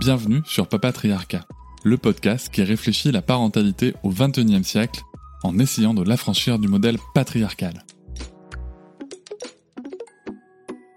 Bienvenue sur Papatriarcat, le podcast qui réfléchit la parentalité au XXIe siècle en essayant de l'affranchir du modèle patriarcal.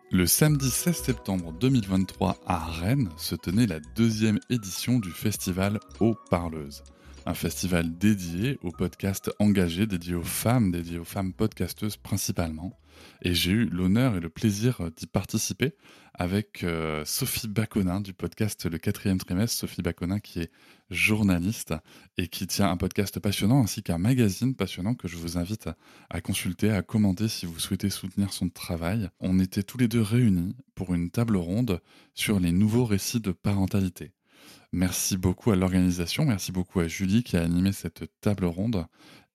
Le samedi 16 septembre 2023 à Rennes se tenait la deuxième édition du festival Eau Parleuse un festival dédié aux podcasts engagés, dédié aux femmes, dédié aux femmes podcasteuses principalement. Et j'ai eu l'honneur et le plaisir d'y participer avec euh, Sophie Baconin du podcast Le quatrième trimestre. Sophie Baconin qui est journaliste et qui tient un podcast passionnant ainsi qu'un magazine passionnant que je vous invite à, consulter, à commenter si vous souhaitez soutenir son travail. On était tous les deux réunis pour une table ronde sur les nouveaux récits de parentalité. Merci beaucoup à l'organisation, merci beaucoup à Julie qui a animé cette table ronde.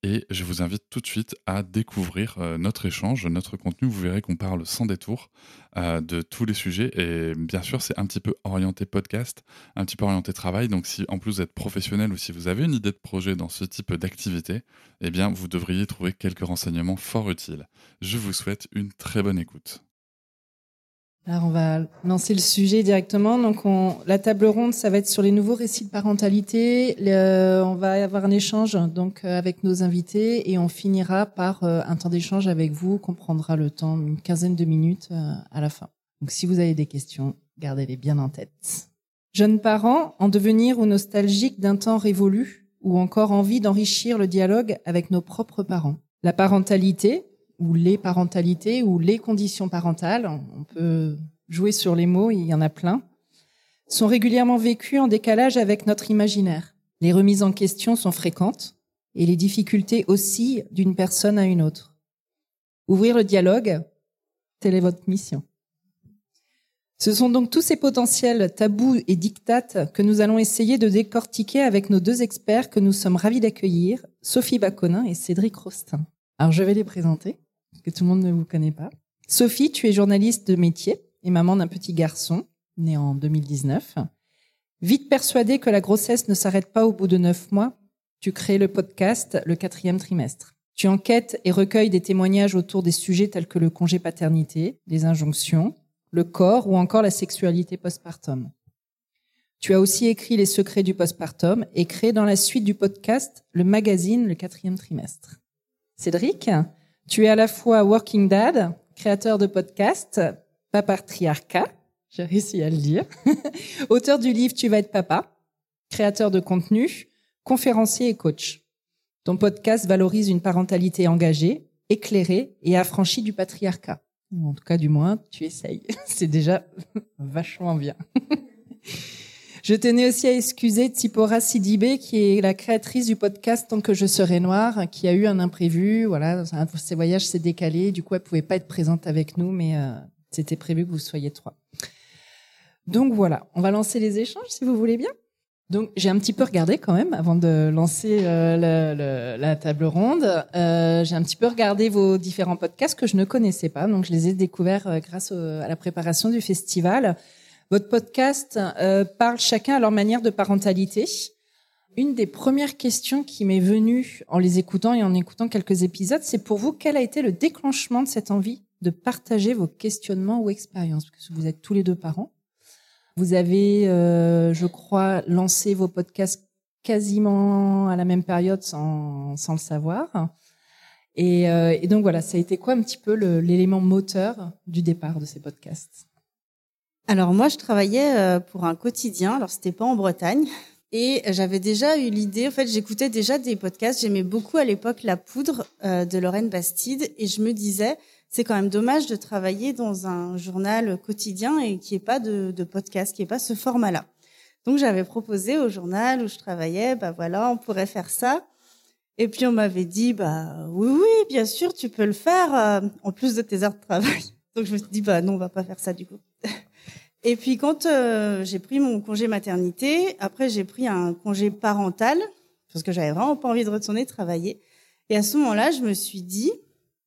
Et je vous invite tout de suite à découvrir euh, notre échange, notre contenu. Vous verrez qu'on parle sans détour euh, de tous les sujets. Et bien sûr, c'est un petit peu orienté podcast, un petit peu orienté travail. Donc si en plus vous êtes professionnel ou si vous avez une idée de projet dans ce type d'activité, eh bien vous devriez trouver quelques renseignements fort utiles. Je vous souhaite une très bonne écoute. Alors on va lancer le sujet directement. Donc on, la table ronde, ça va être sur les nouveaux récits de parentalité. on va avoir un échange donc euh, avec nos invités et on finira par euh, un temps d'échange avec vous qu'on prendra le temps, une quinzaine de minutes euh, à la fin. Donc si vous avez des questions, gardez-les bien en tête. Jeunes parents, en devenir ou nostalgiques d'un temps révolu, ou encore envie d'enrichir le dialogue avec nos propres parents. La parentalité, ou les parentalités ou les conditions parentales, on peut jouer sur les mots, il y en a plein, sont régulièrement vécues en décalage avec notre imaginaire. Les remises en question sont fréquentes et les difficultés aussi d'une personne à une autre. Ouvrir le dialogue, telle est votre mission. Ce sont donc tous ces potentiels tabous et dictates que nous allons essayer de décortiquer avec nos deux experts que nous sommes ravis d'accueillir, Sophie Baconin et Cédric Rostin. Alors je vais les présenter que tout le monde ne vous connaît pas. Sophie, tu es journaliste de métier et maman d'un petit garçon, né en 2019. Vite persuadée que la grossesse ne s'arrête pas au bout de neuf mois, tu crées le podcast Le quatrième trimestre. Tu enquêtes et recueilles des témoignages autour des sujets tels que le congé paternité, les injonctions, le corps ou encore la sexualité postpartum. Tu as aussi écrit Les secrets du postpartum et créé dans la suite du podcast le magazine Le quatrième trimestre. Cédric, tu es à la fois working dad, créateur de podcast, papatriarcat, j'ai réussi à le dire, auteur du livre Tu vas être papa, créateur de contenu, conférencier et coach. Ton podcast valorise une parentalité engagée, éclairée et affranchie du patriarcat. En tout cas, du moins, tu essayes. C'est déjà vachement bien. Je tenais aussi à excuser Tsipora Sidibé, qui est la créatrice du podcast Tant que je serai noire, qui a eu un imprévu. Voilà, ses voyages s'est décalé. Du coup, elle pouvait pas être présente avec nous, mais euh, c'était prévu que vous soyez trois. Donc voilà, on va lancer les échanges si vous voulez bien. Donc j'ai un petit peu regardé quand même avant de lancer euh, la table ronde. Euh, j'ai un petit peu regardé vos différents podcasts que je ne connaissais pas, donc je les ai découverts grâce à la préparation du festival. Votre podcast euh, parle chacun à leur manière de parentalité. Une des premières questions qui m'est venue en les écoutant et en écoutant quelques épisodes, c'est pour vous quel a été le déclenchement de cette envie de partager vos questionnements ou expériences? Parce que vous êtes tous les deux parents. Vous avez, euh, je crois, lancé vos podcasts quasiment à la même période sans, sans le savoir. Et, euh, et, donc voilà, ça a été quoi un petit peu l'élément moteur du départ de ces podcasts? Alors moi, je travaillais euh, pour un quotidien. Alors c'était pas en Bretagne. Et j'avais déjà eu l'idée, en fait, j'écoutais déjà des podcasts. J'aimais beaucoup à l'époque La Poudre euh, de Lorraine Bastide. Et je me disais, c'est quand même dommage de travailler dans un journal quotidien et qu'il n'y pas de, de podcast, qu'il n'y pas ce format-là. Donc j'avais proposé au journal où je travaillais, bah voilà, on pourrait faire ça. Et puis on m'avait dit, bah oui, oui, bien sûr, tu peux le faire, euh, en plus de tes heures de travail. Donc je me suis dit, bah non, on va pas faire ça du coup. Et puis quand euh, j'ai pris mon congé maternité, après j'ai pris un congé parental parce que j'avais vraiment pas envie de retourner travailler. Et à ce moment-là, je me suis dit,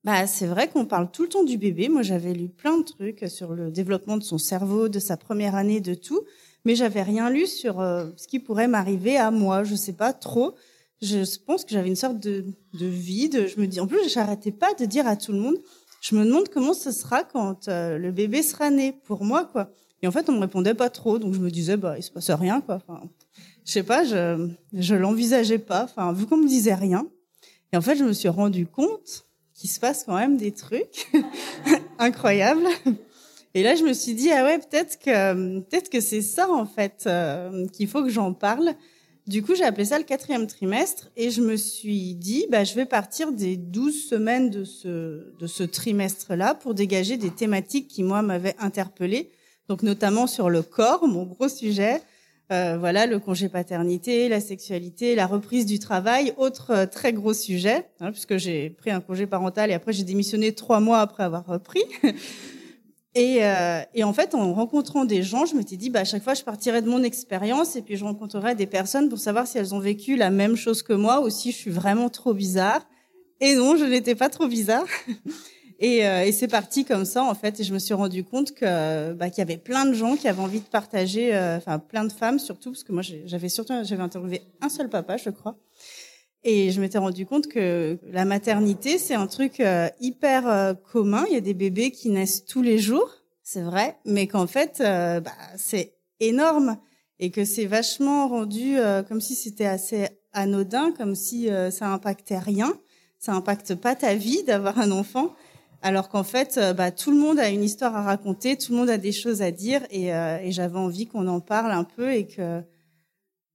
bah c'est vrai qu'on parle tout le temps du bébé. Moi, j'avais lu plein de trucs sur le développement de son cerveau, de sa première année, de tout, mais j'avais rien lu sur euh, ce qui pourrait m'arriver à moi. Je sais pas trop. Je pense que j'avais une sorte de, de vide. Je me dis, en plus, j'arrêtais pas de dire à tout le monde, je me demande comment ce sera quand euh, le bébé sera né pour moi, quoi. Et en fait, on me répondait pas trop, donc je me disais, bah, il se passe rien, quoi. Enfin, je sais pas, je, je l'envisageais pas. Enfin, vu qu'on me disait rien. Et en fait, je me suis rendu compte qu'il se passe quand même des trucs incroyables. Et là, je me suis dit, ah ouais, peut-être que, peut-être que c'est ça, en fait, euh, qu'il faut que j'en parle. Du coup, j'ai appelé ça le quatrième trimestre et je me suis dit, bah, je vais partir des douze semaines de ce, de ce trimestre-là pour dégager des thématiques qui, moi, m'avaient interpellée donc notamment sur le corps, mon gros sujet. Euh, voilà, le congé paternité, la sexualité, la reprise du travail, autre euh, très gros sujet, hein, puisque j'ai pris un congé parental et après j'ai démissionné trois mois après avoir repris. et, euh, et, en fait, en rencontrant des gens, je m'étais dit, bah, à chaque fois, je partirais de mon expérience et puis je rencontrerais des personnes pour savoir si elles ont vécu la même chose que moi ou si je suis vraiment trop bizarre. Et non, je n'étais pas trop bizarre. Et, euh, et c'est parti comme ça en fait. Et je me suis rendu compte que bah, qu'il y avait plein de gens qui avaient envie de partager, euh, enfin plein de femmes surtout, parce que moi j'avais surtout j'avais interviewé un seul papa, je crois. Et je m'étais rendu compte que la maternité c'est un truc euh, hyper commun. Il y a des bébés qui naissent tous les jours, c'est vrai, mais qu'en fait bah, c'est énorme et que c'est vachement rendu comme si c'était assez anodin, comme si ça impactait rien. Ça impacte pas ta vie d'avoir un enfant alors qu'en fait, euh, bah, tout le monde a une histoire à raconter, tout le monde a des choses à dire, et, euh, et j'avais envie qu'on en parle un peu et que,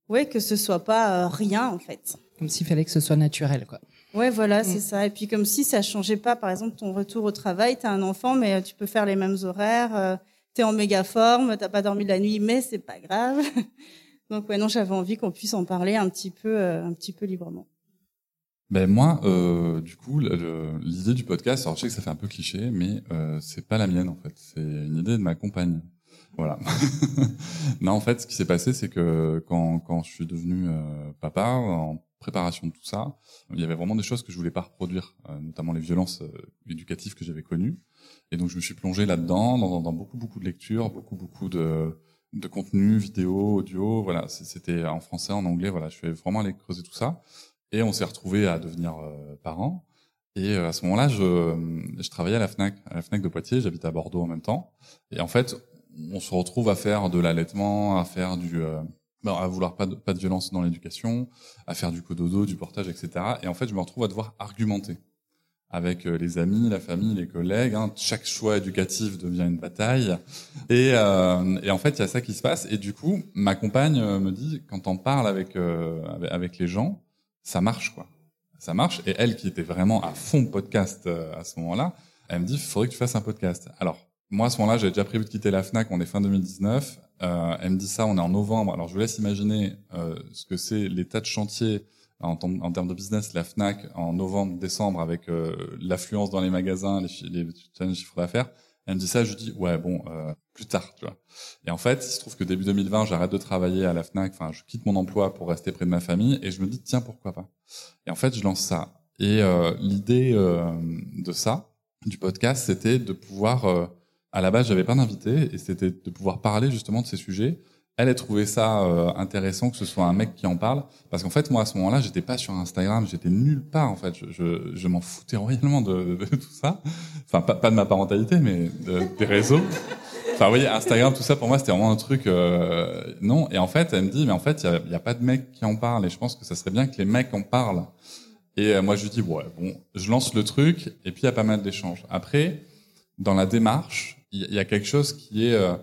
ouais, que ce soit pas euh, rien en fait. Comme s'il fallait que ce soit naturel, quoi. Ouais, voilà, mm. c'est ça. Et puis comme si ça changeait pas, par exemple, ton retour au travail, t'as un enfant, mais tu peux faire les mêmes horaires, t'es en méga forme, t'as pas dormi la nuit, mais c'est pas grave. Donc ouais, non, j'avais envie qu'on puisse en parler un petit peu, un petit peu librement. Ben moi, euh, du coup, l'idée du podcast, alors je sais que ça fait un peu cliché, mais euh, c'est pas la mienne en fait. C'est une idée de ma compagne. Voilà. non, en fait, ce qui s'est passé, c'est que quand, quand je suis devenu euh, papa, en préparation de tout ça, il y avait vraiment des choses que je voulais pas reproduire, euh, notamment les violences euh, éducatives que j'avais connues. Et donc, je me suis plongé là-dedans, dans, dans, beaucoup, beaucoup de lectures, beaucoup, beaucoup de, de contenu, vidéo, audio. Voilà, c'était en français, en anglais. Voilà, je suis vraiment allé creuser tout ça. Et on s'est retrouvé à devenir euh, parents. Et euh, à ce moment-là, je, je travaillais à la Fnac, à la Fnac de Poitiers. J'habite à Bordeaux en même temps. Et en fait, on se retrouve à faire de l'allaitement, à faire du, euh, à vouloir pas de, pas de violence dans l'éducation, à faire du cododo, du portage, etc. Et en fait, je me retrouve à devoir argumenter avec les amis, la famille, les collègues. Hein. Chaque choix éducatif devient une bataille. Et, euh, et en fait, il y a ça qui se passe. Et du coup, ma compagne me dit, quand on parle avec, euh, avec les gens, ça marche quoi. Ça marche. Et elle qui était vraiment à fond podcast euh, à ce moment-là, elle me dit, il faudrait que tu fasses un podcast. Alors, moi, à ce moment-là, j'avais déjà prévu de quitter la FNAC, on est fin 2019. Euh, elle me dit ça, on est en novembre. Alors, je vous laisse imaginer euh, ce que c'est l'état de chantier en, en, termes de business, la FNAC, en novembre, décembre, avec euh, l'affluence dans les magasins, les, les, les chiffres d'affaires. Elle me dit ça, je dis ouais bon euh, plus tard, tu vois. Et en fait, il se trouve que début 2020, j'arrête de travailler à la Fnac, enfin je quitte mon emploi pour rester près de ma famille et je me dis tiens pourquoi pas. Et en fait, je lance ça. Et euh, l'idée euh, de ça, du podcast, c'était de pouvoir euh, à la base, j'avais pas d'invité et c'était de pouvoir parler justement de ces sujets elle a trouvé ça euh, intéressant que ce soit un mec qui en parle. Parce qu'en fait moi à ce moment-là j'étais pas sur Instagram j'étais nulle part en fait. Je, je, je m'en foutais royalement de, de, tout ça. Enfin pas, pas, de ma parentalité mais de, des réseaux. Enfin vous voyez Instagram tout ça pour moi c'était vraiment un truc euh, non. Et en fait elle me dit mais en fait il y a, a, pas de mecs qui en parlent. Et je pense que ça serait bien que les mecs en parlent. Et euh, moi je lui dis ouais bon je lance le truc. Et puis il y a pas mal d'échanges. Après dans la démarche il y, a quelque chose qui est euh,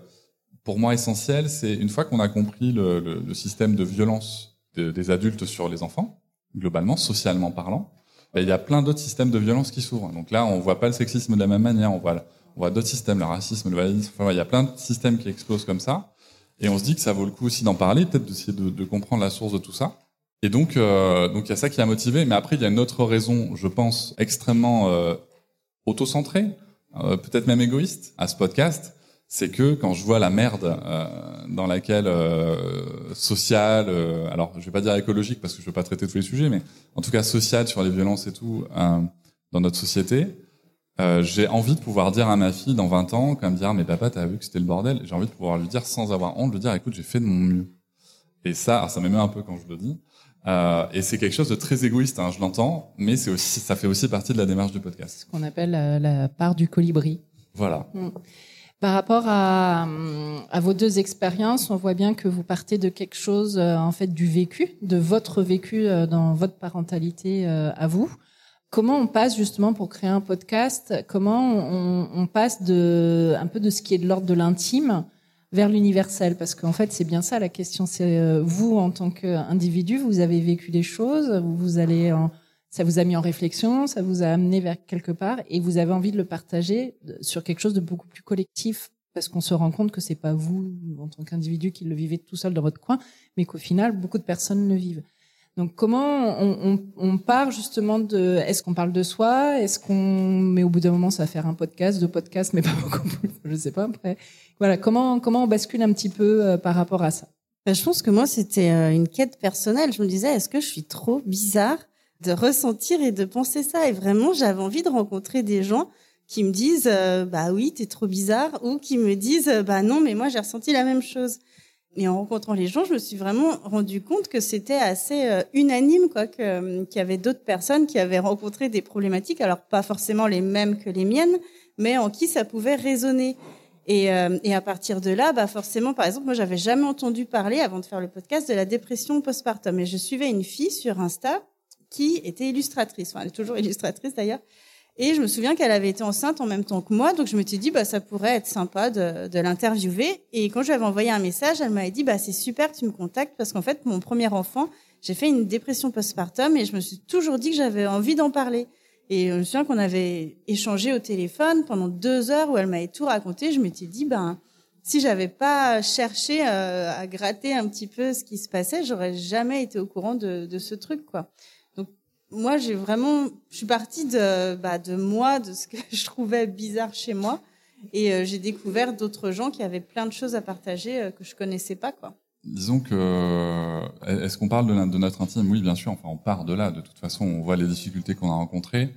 pour moi essentiel, c'est une fois qu'on a compris le, le, le, système de violence de, des adultes sur les enfants, globalement, socialement parlant, ben, il y a plein d'autres systèmes de violence qui s'ouvrent. Donc là, on voit pas le sexisme de la même manière, on voit, on voit d'autres systèmes, le racisme, le validisme, enfin, il y a plein de systèmes qui explosent comme ça. Et on se dit que ça vaut le coup aussi d'en parler, peut-être d'essayer de, de, comprendre la source de tout ça. Et donc, euh, donc il y a ça qui a motivé. Mais après, il y a une autre raison, je pense, extrêmement euh, auto-centrée, euh, peut-être même égoïste, à ce podcast c'est que quand je vois la merde euh, dans laquelle euh, sociale, euh, alors je vais pas dire écologique parce que je veux pas traiter tous les sujets, mais en tout cas sociale sur les violences et tout euh, dans notre société, euh, j'ai envie de pouvoir dire à ma fille dans 20 ans, comme dire mais papa t'as vu que c'était le bordel, j'ai envie de pouvoir lui dire sans avoir honte, lui dire écoute j'ai fait de mon mieux. Et ça, alors ça m'émeut un peu quand je le dis. Euh, et c'est quelque chose de très égoïste, hein, je l'entends, mais c'est aussi, ça fait aussi partie de la démarche du podcast. Ce qu'on appelle la, la part du colibri. Voilà. Mm. Par rapport à, vos deux expériences, on voit bien que vous partez de quelque chose, euh, en fait, du vécu, de votre vécu euh, dans votre parentalité euh, à vous. Comment on passe justement pour créer un podcast Comment on, on, passe de un peu de ce qui est de l'ordre de l'intime vers l'universel? Parce qu'en fait, c'est bien ça la question. C'est vous en tant qu'individu, vous avez vécu des choses, vous allez en, ça vous a mis en réflexion, ça vous a amené vers quelque part, et vous avez envie de le partager sur quelque chose de beaucoup plus collectif, parce qu'on se rend compte que c'est pas vous, en tant qu'individu, qui le vivez tout seul dans votre coin, mais qu'au final, beaucoup de personnes le vivent. Donc, comment on, on, on part justement de, est-ce qu'on parle de soi, est-ce qu'on, mais au bout d'un moment, ça va faire un podcast, deux podcasts, mais pas beaucoup plus, je sais pas après. Voilà, comment comment on bascule un petit peu euh, par rapport à ça? Ben, Je pense que moi, c'était euh, une quête personnelle. Je me disais, est-ce que je suis trop bizarre? De ressentir et de penser ça. Et vraiment, j'avais envie de rencontrer des gens qui me disent euh, bah oui, t'es trop bizarre, ou qui me disent bah non, mais moi j'ai ressenti la même chose. Et en rencontrant les gens, je me suis vraiment rendu compte que c'était assez euh, unanime, quoi, qu'il y avait d'autres personnes qui avaient rencontré des problématiques, alors pas forcément les mêmes que les miennes, mais en qui ça pouvait résonner. Et, euh, et à partir de là, bah forcément, par exemple, moi j'avais jamais entendu parler avant de faire le podcast de la dépression postpartum. Et je suivais une fille sur Insta qui était illustratrice. Enfin, elle est toujours illustratrice d'ailleurs. Et je me souviens qu'elle avait été enceinte en même temps que moi, donc je me suis dit bah ça pourrait être sympa de, de l'interviewer. Et quand je lui avais envoyé un message, elle m'avait dit bah c'est super tu me contactes parce qu'en fait mon premier enfant, j'ai fait une dépression postpartum et je me suis toujours dit que j'avais envie d'en parler. Et je me souviens qu'on avait échangé au téléphone pendant deux heures où elle m'avait tout raconté. Je m'étais dit ben si j'avais pas cherché euh, à gratter un petit peu ce qui se passait, j'aurais jamais été au courant de, de ce truc quoi moi, j'ai vraiment, je suis partie de, bah, de moi, de ce que je trouvais bizarre chez moi, et euh, j'ai découvert d'autres gens qui avaient plein de choses à partager euh, que je connaissais pas, quoi. Disons que, euh, est-ce qu'on parle de, notre intime? Oui, bien sûr. Enfin, on part de là. De toute façon, on voit les difficultés qu'on a rencontrées.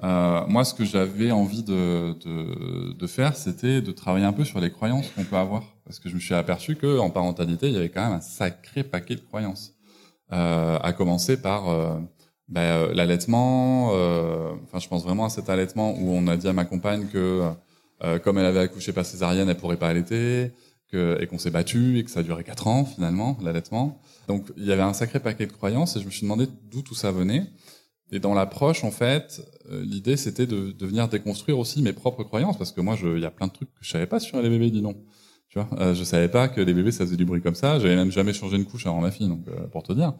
Moi, ce que j'avais envie de, de, de faire, c'était de travailler un peu sur les croyances qu'on peut avoir, parce que je me suis aperçu que en parentalité, il y avait quand même un sacré paquet de croyances. Euh, à commencer par ben, euh, l'allaitement, euh, enfin je pense vraiment à cet allaitement où on a dit à ma compagne que euh, comme elle avait accouché par césarienne, elle pourrait pas allaiter, que, et qu'on s'est battu et que ça a duré quatre ans finalement l'allaitement. Donc il y avait un sacré paquet de croyances et je me suis demandé d'où tout ça venait. Et dans l'approche, en fait, l'idée c'était de, de venir déconstruire aussi mes propres croyances parce que moi, il y a plein de trucs que je savais pas sur les bébés, dis non. Tu vois, euh, je savais pas que les bébés ça faisait du bruit comme ça. J'avais même jamais changé une couche avant ma fille, donc pour te dire.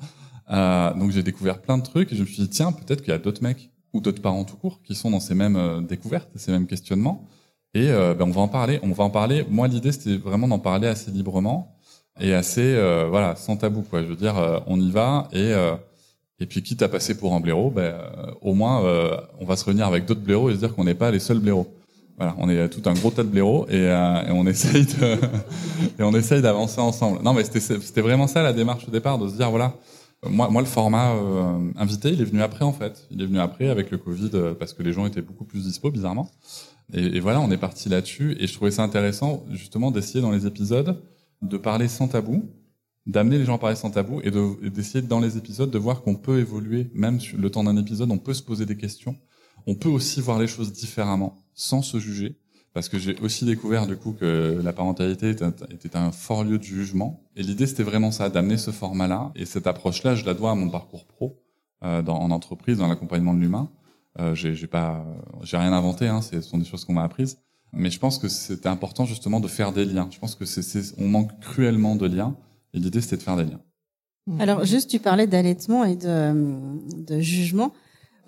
Euh, donc j'ai découvert plein de trucs et je me suis dit tiens peut-être qu'il y a d'autres mecs ou d'autres parents tout court qui sont dans ces mêmes euh, découvertes, ces mêmes questionnements. Et euh, ben, on va en parler. On va en parler. Moi l'idée c'était vraiment d'en parler assez librement et assez euh, voilà sans tabou quoi. Je veux dire euh, on y va et et puis quitte à passer pour un blaireau, ben au moins on va se réunir avec d'autres blaireaux et se dire qu'on n'est pas les seuls blaireaux. Voilà, on est tout un gros tas de blaireaux et, et on essaye de et on essaye d'avancer ensemble. Non mais c'était c'était vraiment ça la démarche au départ de se dire voilà moi, moi, le format euh, invité, il est venu après en fait. Il est venu après avec le Covid euh, parce que les gens étaient beaucoup plus dispo, bizarrement. Et, voilà, on est parti là-dessus. Et je trouvais ça intéressant justement d'essayer dans les épisodes de parler sans tabou, d'amener les gens à parler sans tabou et d'essayer dans les épisodes de voir qu'on peut évoluer, même sur le temps d'un épisode, on peut se poser des questions. On peut aussi voir les choses différemment, sans se juger parce que j'ai aussi découvert du coup que la parentalité était un fort lieu de jugement. Et l'idée, c'était vraiment ça, d'amener ce format-là. Et cette approche-là, je la dois à mon parcours pro euh, en entreprise, dans l'accompagnement de l'humain. Euh, j'ai pas, j'ai rien inventé. Hein, ce sont des choses qu'on m'a apprises. Mais je pense que c'était important justement de faire des liens. Je pense que c'est, on manque cruellement de liens. Et l'idée, c'était de faire des liens. Alors, juste, tu parlais d'allaitement et de, de jugement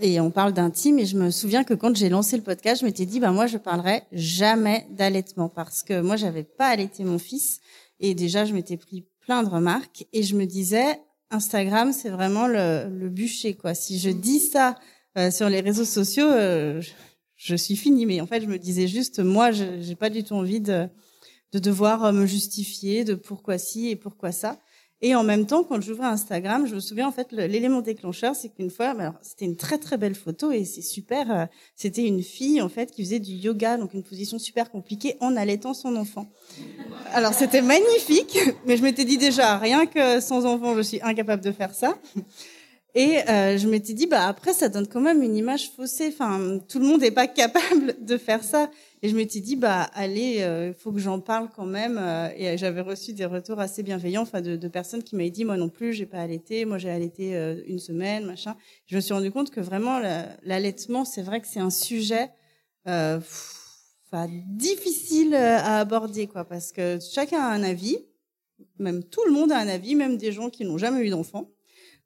et on parle d'intime. Et je me souviens que quand j'ai lancé le podcast, je m'étais dit, bah moi, je parlerai jamais d'allaitement parce que moi, j'avais pas allaité mon fils. Et déjà, je m'étais pris plein de remarques et je me disais, Instagram, c'est vraiment le, bûcher, quoi. Si je dis ça euh, sur les réseaux sociaux, euh, je, suis finie. Mais en fait, je me disais juste, moi, j'ai pas du tout envie de de devoir me justifier de pourquoi ci et pourquoi ça. Et en même temps, quand j'ouvrais Instagram, je me souviens en fait l'élément déclencheur, c'est qu'une fois, c'était une très très belle photo et c'est super. Euh, c'était une fille en fait qui faisait du yoga, donc une position super compliquée en allaitant son enfant. Alors c'était magnifique, mais je m'étais dit déjà rien que sans enfant, je suis incapable de faire ça. Et euh, je m'étais dit, bah après, ça donne quand même une image faussée. Enfin, tout le monde n'est pas capable de faire ça. Et je m'étais dit, bah allez, il euh, faut que j'en parle quand même. Euh, et j'avais reçu des retours assez bienveillants, enfin de, de, personnes qui m'avaient dit, moi non plus, j'ai pas allaité, moi j'ai allaité euh, une semaine, machin. Je me suis rendu compte que vraiment l'allaitement, c'est vrai que c'est un sujet, euh, enfin difficile à aborder, quoi, parce que chacun a un avis, même tout le monde a un avis, même des gens qui n'ont jamais eu d'enfants.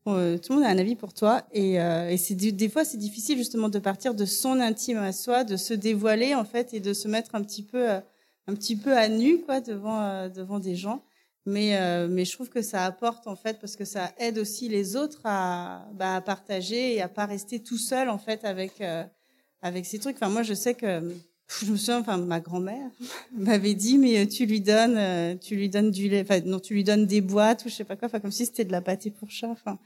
Euh, tout le monde a un avis pour toi et, euh, et c'est des fois c'est difficile justement de partir de son intime à soi, de se dévoiler en fait et de se mettre un petit peu euh, un petit peu à nu quoi devant euh, devant des gens. Mais mais je trouve que ça apporte en fait parce que ça aide aussi les autres à, bah, à partager et à pas rester tout seul en fait avec avec ces trucs. Enfin moi je sais que je me souviens, enfin, ma grand-mère m'avait dit, mais euh, tu lui donnes, euh, tu lui donnes du lait, enfin, non, tu lui donnes des boîtes ou je sais pas quoi, enfin, comme si c'était de la pâté pour chat, enfin,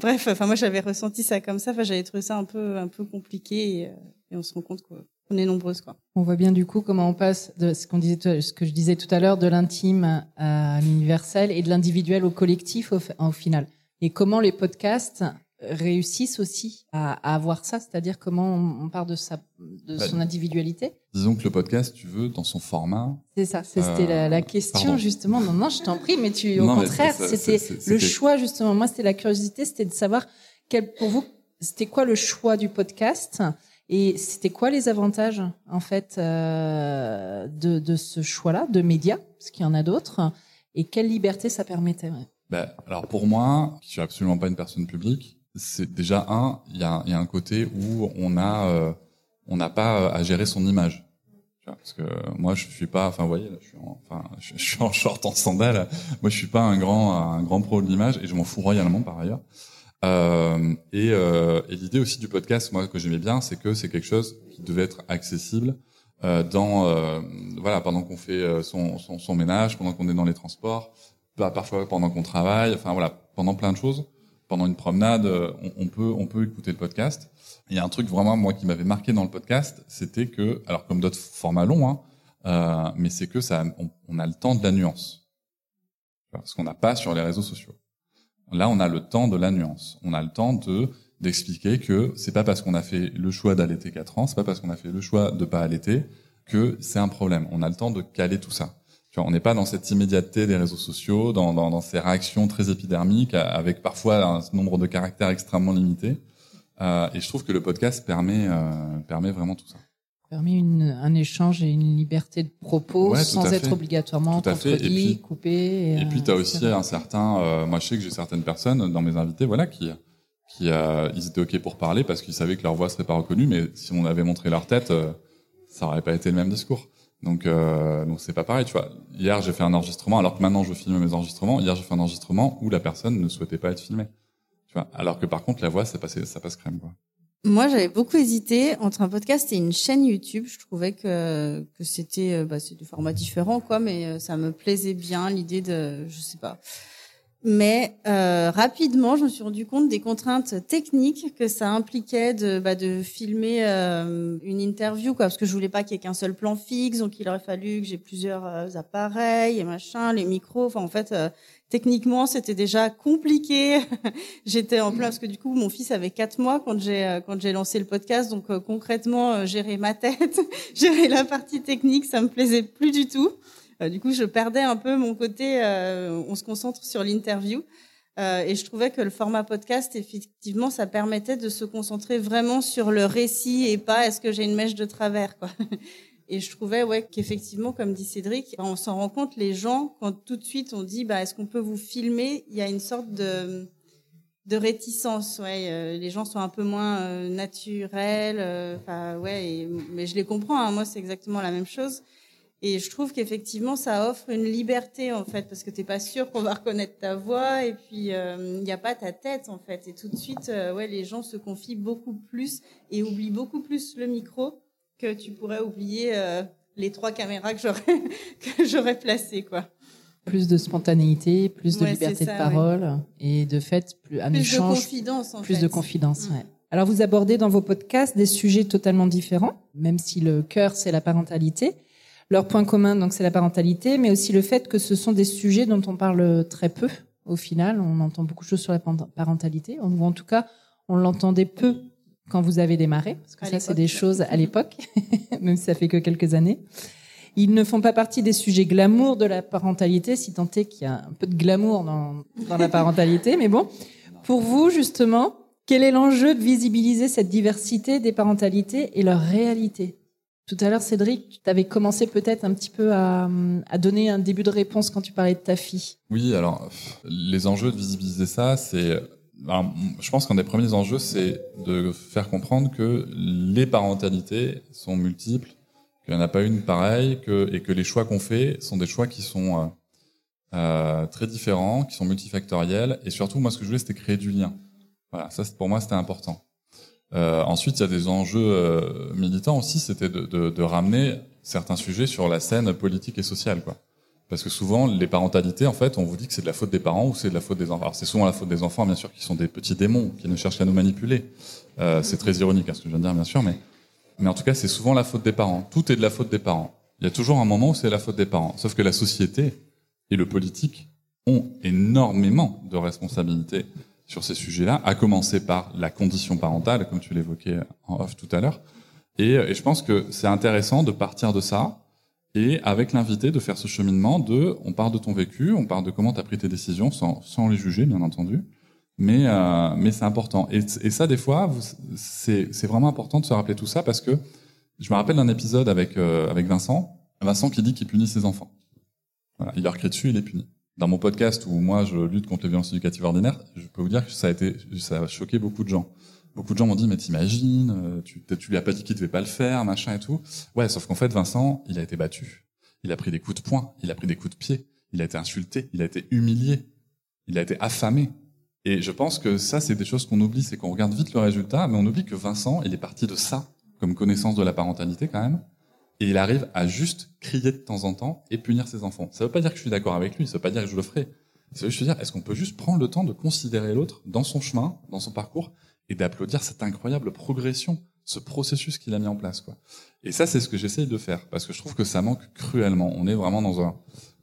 bref, enfin, moi, j'avais ressenti ça comme ça, enfin, j'avais trouvé ça un peu, un peu compliqué et, euh, on se rend compte qu'on est nombreuses, quoi. On voit bien, du coup, comment on passe de ce qu'on disait, ce que je disais tout à l'heure, de l'intime à l'universel et de l'individuel au collectif au final. Et comment les podcasts réussissent aussi à, avoir ça, c'est-à-dire comment on, part de, sa, de bah, son individualité. Disons que le podcast, tu veux, dans son format. C'est ça, c'était la, la, euh, question justement. Non, non, je t'en prie, mais tu, au contraire, c'était le choix justement. Moi, c'était la curiosité, c'était de savoir quel, pour vous, c'était quoi le choix du podcast et c'était quoi les avantages en fait euh, de, de ce choix-là, de médias, parce qu'il y en a d'autres, et quelle liberté ça permettait. Ben, alors pour moi, je suis absolument pas une personne publique, c'est déjà un, il y a, y a, un côté où on a, euh, on n'a pas euh, à gérer son image. Parce que moi, je suis pas, enfin, vous voyez, je suis en, enfin, je, suis en short, en sandales. Moi, je suis pas un grand, un grand pro de l'image et je m'en fous royalement par ailleurs. Euh, et, euh, et l'idée aussi du podcast, moi, que j'aimais bien, c'est que c'est quelque chose qui devait être accessible euh, dans, euh, voilà, pendant qu'on fait son, son, son, ménage, pendant qu'on est dans les transports, parfois pendant qu'on travaille, enfin voilà, pendant plein de choses pendant une promenade, euh, on, peut on peut écouter le podcast. Il y a un truc vraiment moi qui m'avait marqué dans le podcast, c'était que alors comme d'autres formats longs, hein, euh, mais c'est que ça on, a le temps de la nuance, ce qu'on n'a pas sur les réseaux sociaux. Là, on a le temps de la nuance. On a le temps de d'expliquer que c'est pas parce qu'on a fait le choix d'allaiter 4 ans, c'est pas parce qu'on a fait le choix de pas allaiter que c'est un problème. On a le temps de caler tout ça on n'est pas dans cette immédiateté des réseaux sociaux, dans, dans, dans, ces réactions très épidermiques, avec parfois un nombre de caractères extrêmement limité. Euh, et je trouve que le podcast permet, euh, permet vraiment tout ça. Permet une, un échange et une liberté de propos sans être obligatoirement contredit, coupé. Et, et puis tu as aussi un certain, euh, moi je sais que j'ai certaines personnes dans mes invités, voilà, qui qui euh, ils étaient ok pour parler parce qu'ils savaient que leur voix serait pas reconnue, mais si on avait montré leur tête, euh, ça aurait pas été le même discours. Donc, euh, donc c'est pas pareil, tu vois. Hier, j'ai fait un enregistrement, alors que maintenant je filme mes enregistrements. Hier, j'ai fait un enregistrement où la personne ne souhaitait pas être filmée, tu vois. Alors que par contre, la voix, ça passe, ça passe crème, quoi. Moi, j'avais beaucoup hésité entre un podcast et une chaîne YouTube. Je trouvais que que c'était, euh, bah, c'est du format différent, quoi, mais euh, ça me plaisait bien l'idée de, je sais pas mais euh, rapidement, je me suis rendu compte des contraintes techniques que ça impliquait de, bah, de filmer euh, une interview, quoi, parce que je voulais pas qu'il y ait qu'un seul plan fixe, donc il aurait fallu que j'ai plusieurs euh, appareils et machin, les micros. Enfin, en fait, euh, techniquement, c'était déjà compliqué. J'étais en plein parce que du coup, mon fils avait quatre mois quand j'ai quand j'ai lancé le podcast, donc concrètement, gérer ma tête, gérer la partie technique, ça me plaisait plus du tout. Euh, du coup, je perdais un peu mon côté. Euh, on se concentre sur l'interview. Euh, et je trouvais que le format podcast, effectivement, ça permettait de se concentrer vraiment sur le récit et pas est-ce que j'ai une mèche de travers. Quoi. Et je trouvais ouais, qu'effectivement, comme dit Cédric, on s'en rend compte, les gens, quand tout de suite on dit bah, est-ce qu'on peut vous filmer, il y a une sorte de, de réticence. Ouais, les gens sont un peu moins naturels. Enfin, ouais, mais je les comprends. Hein, moi, c'est exactement la même chose. Et je trouve qu'effectivement, ça offre une liberté, en fait, parce que t'es pas sûr qu'on va reconnaître ta voix, et puis il euh, n'y a pas ta tête, en fait. Et tout de suite, euh, ouais, les gens se confient beaucoup plus et oublient beaucoup plus le micro que tu pourrais oublier euh, les trois caméras que j'aurais que j'aurais placées quoi. Plus de spontanéité, plus de Ouais, liberté de parole et de fait plus un Plus de confidence en plus fait. de confidence. Mm. ouais. Alors vous abordez dans vos podcasts des sujets totalement différents, même si le cœur c'est la parentalité. Leur point commun donc c'est la parentalité, mais aussi le fait que ce sont des sujets dont on parle très peu. Au final, on entend beaucoup de choses sur la parentalité, ou en tout cas on l'entendait peu quand vous avez démarré, parce que À ça c'est des choses à l'époque, même si ça fait que quelques années. Ils ne font pas partie des sujets glamour de la parentalité, si tant est qu'il y a un peu de glamour dans, dans la parentalité. Mais bon, pour vous, justement, quel est l'enjeu de visibiliser cette diversité des parentalités et leur réalité? Tout à l'heure, Cédric, tu avais commencé peut-être un petit peu à, à donner un début de réponse quand tu parlais de ta fille. Oui, alors les enjeux de visibiliser ça, c'est, je pense qu'un des premiers enjeux, c'est de faire comprendre que les parentalités sont multiples, qu'il n'y en a pas une pareille, que, et que les choix qu'on fait sont des choix qui sont euh, euh, très différents, qui sont multifactoriels, et surtout, moi, ce que je voulais, c'était créer du lien. Voilà, ça, pour moi, c'était important. Euh, ensuite, il y a des enjeux euh, militants aussi, c'était de, ramener certains sujets sur la scène politique et sociale, quoi. Parce que souvent, les parentalités, en fait, on vous dit que c'est de la faute des parents ou c'est de la faute des enfants. Alors, c'est souvent la faute des enfants, bien sûr, qui sont des petits démons, qui ne cherchent qu'à nous manipuler. Euh, c'est très ironique, hein, ce que je viens de dire, bien sûr, mais, mais en tout cas, c'est souvent la faute des parents. Tout est de la faute des parents. Il y a toujours un moment où c'est la faute des parents. Sauf que la société et le politique ont énormément de responsabilités sur ces sujets-là, à commencer par la condition parentale, comme tu l'évoquais en off tout à l'heure. Et, et je pense que c'est intéressant de partir de ça, et avec l'invité de faire ce cheminement de, on part de ton vécu, on part de comment tu as pris tes décisions, sans, sans les juger, bien entendu. Mais, euh, mais c'est important. Et, ça, des fois, c'est vraiment important de se rappeler tout ça parce que je me rappelle d'un épisode avec, euh, avec Vincent. Vincent qui dit qu'il punit ses enfants. Voilà, il leur crie dessus, il est puni. Dans mon podcast où moi je lutte contre les violences éducatives ordinaires, je peux vous dire que ça a été, ça a choqué beaucoup de gens. Beaucoup de gens m'ont dit mais t'imagines, euh, tu, tu lui as pas dit qu'il devait pas le faire, machin et tout. Ouais, sauf qu'en fait Vincent, il a été battu, il a pris des coups de poing, il a pris des coups de pied, il a été insulté, il a été humilié, il a été affamé. Et je pense que ça c'est des choses qu'on oublie, c'est qu'on regarde vite le résultat, mais on oublie que Vincent, il est parti de ça comme connaissance de la parentalité quand même. Et il arrive à juste crier de temps en temps et punir ses enfants. Ça veut pas dire que je suis d'accord avec lui, ça veut pas dire que je le ferai. Ça veut juste dire, est-ce qu'on peut juste prendre le temps de considérer l'autre dans son chemin, dans son parcours, et d'applaudir cette incroyable progression, ce processus qu'il a mis en place, quoi. Et ça, c'est ce que j'essaye de faire, parce que je trouve que ça manque cruellement. On est vraiment dans un,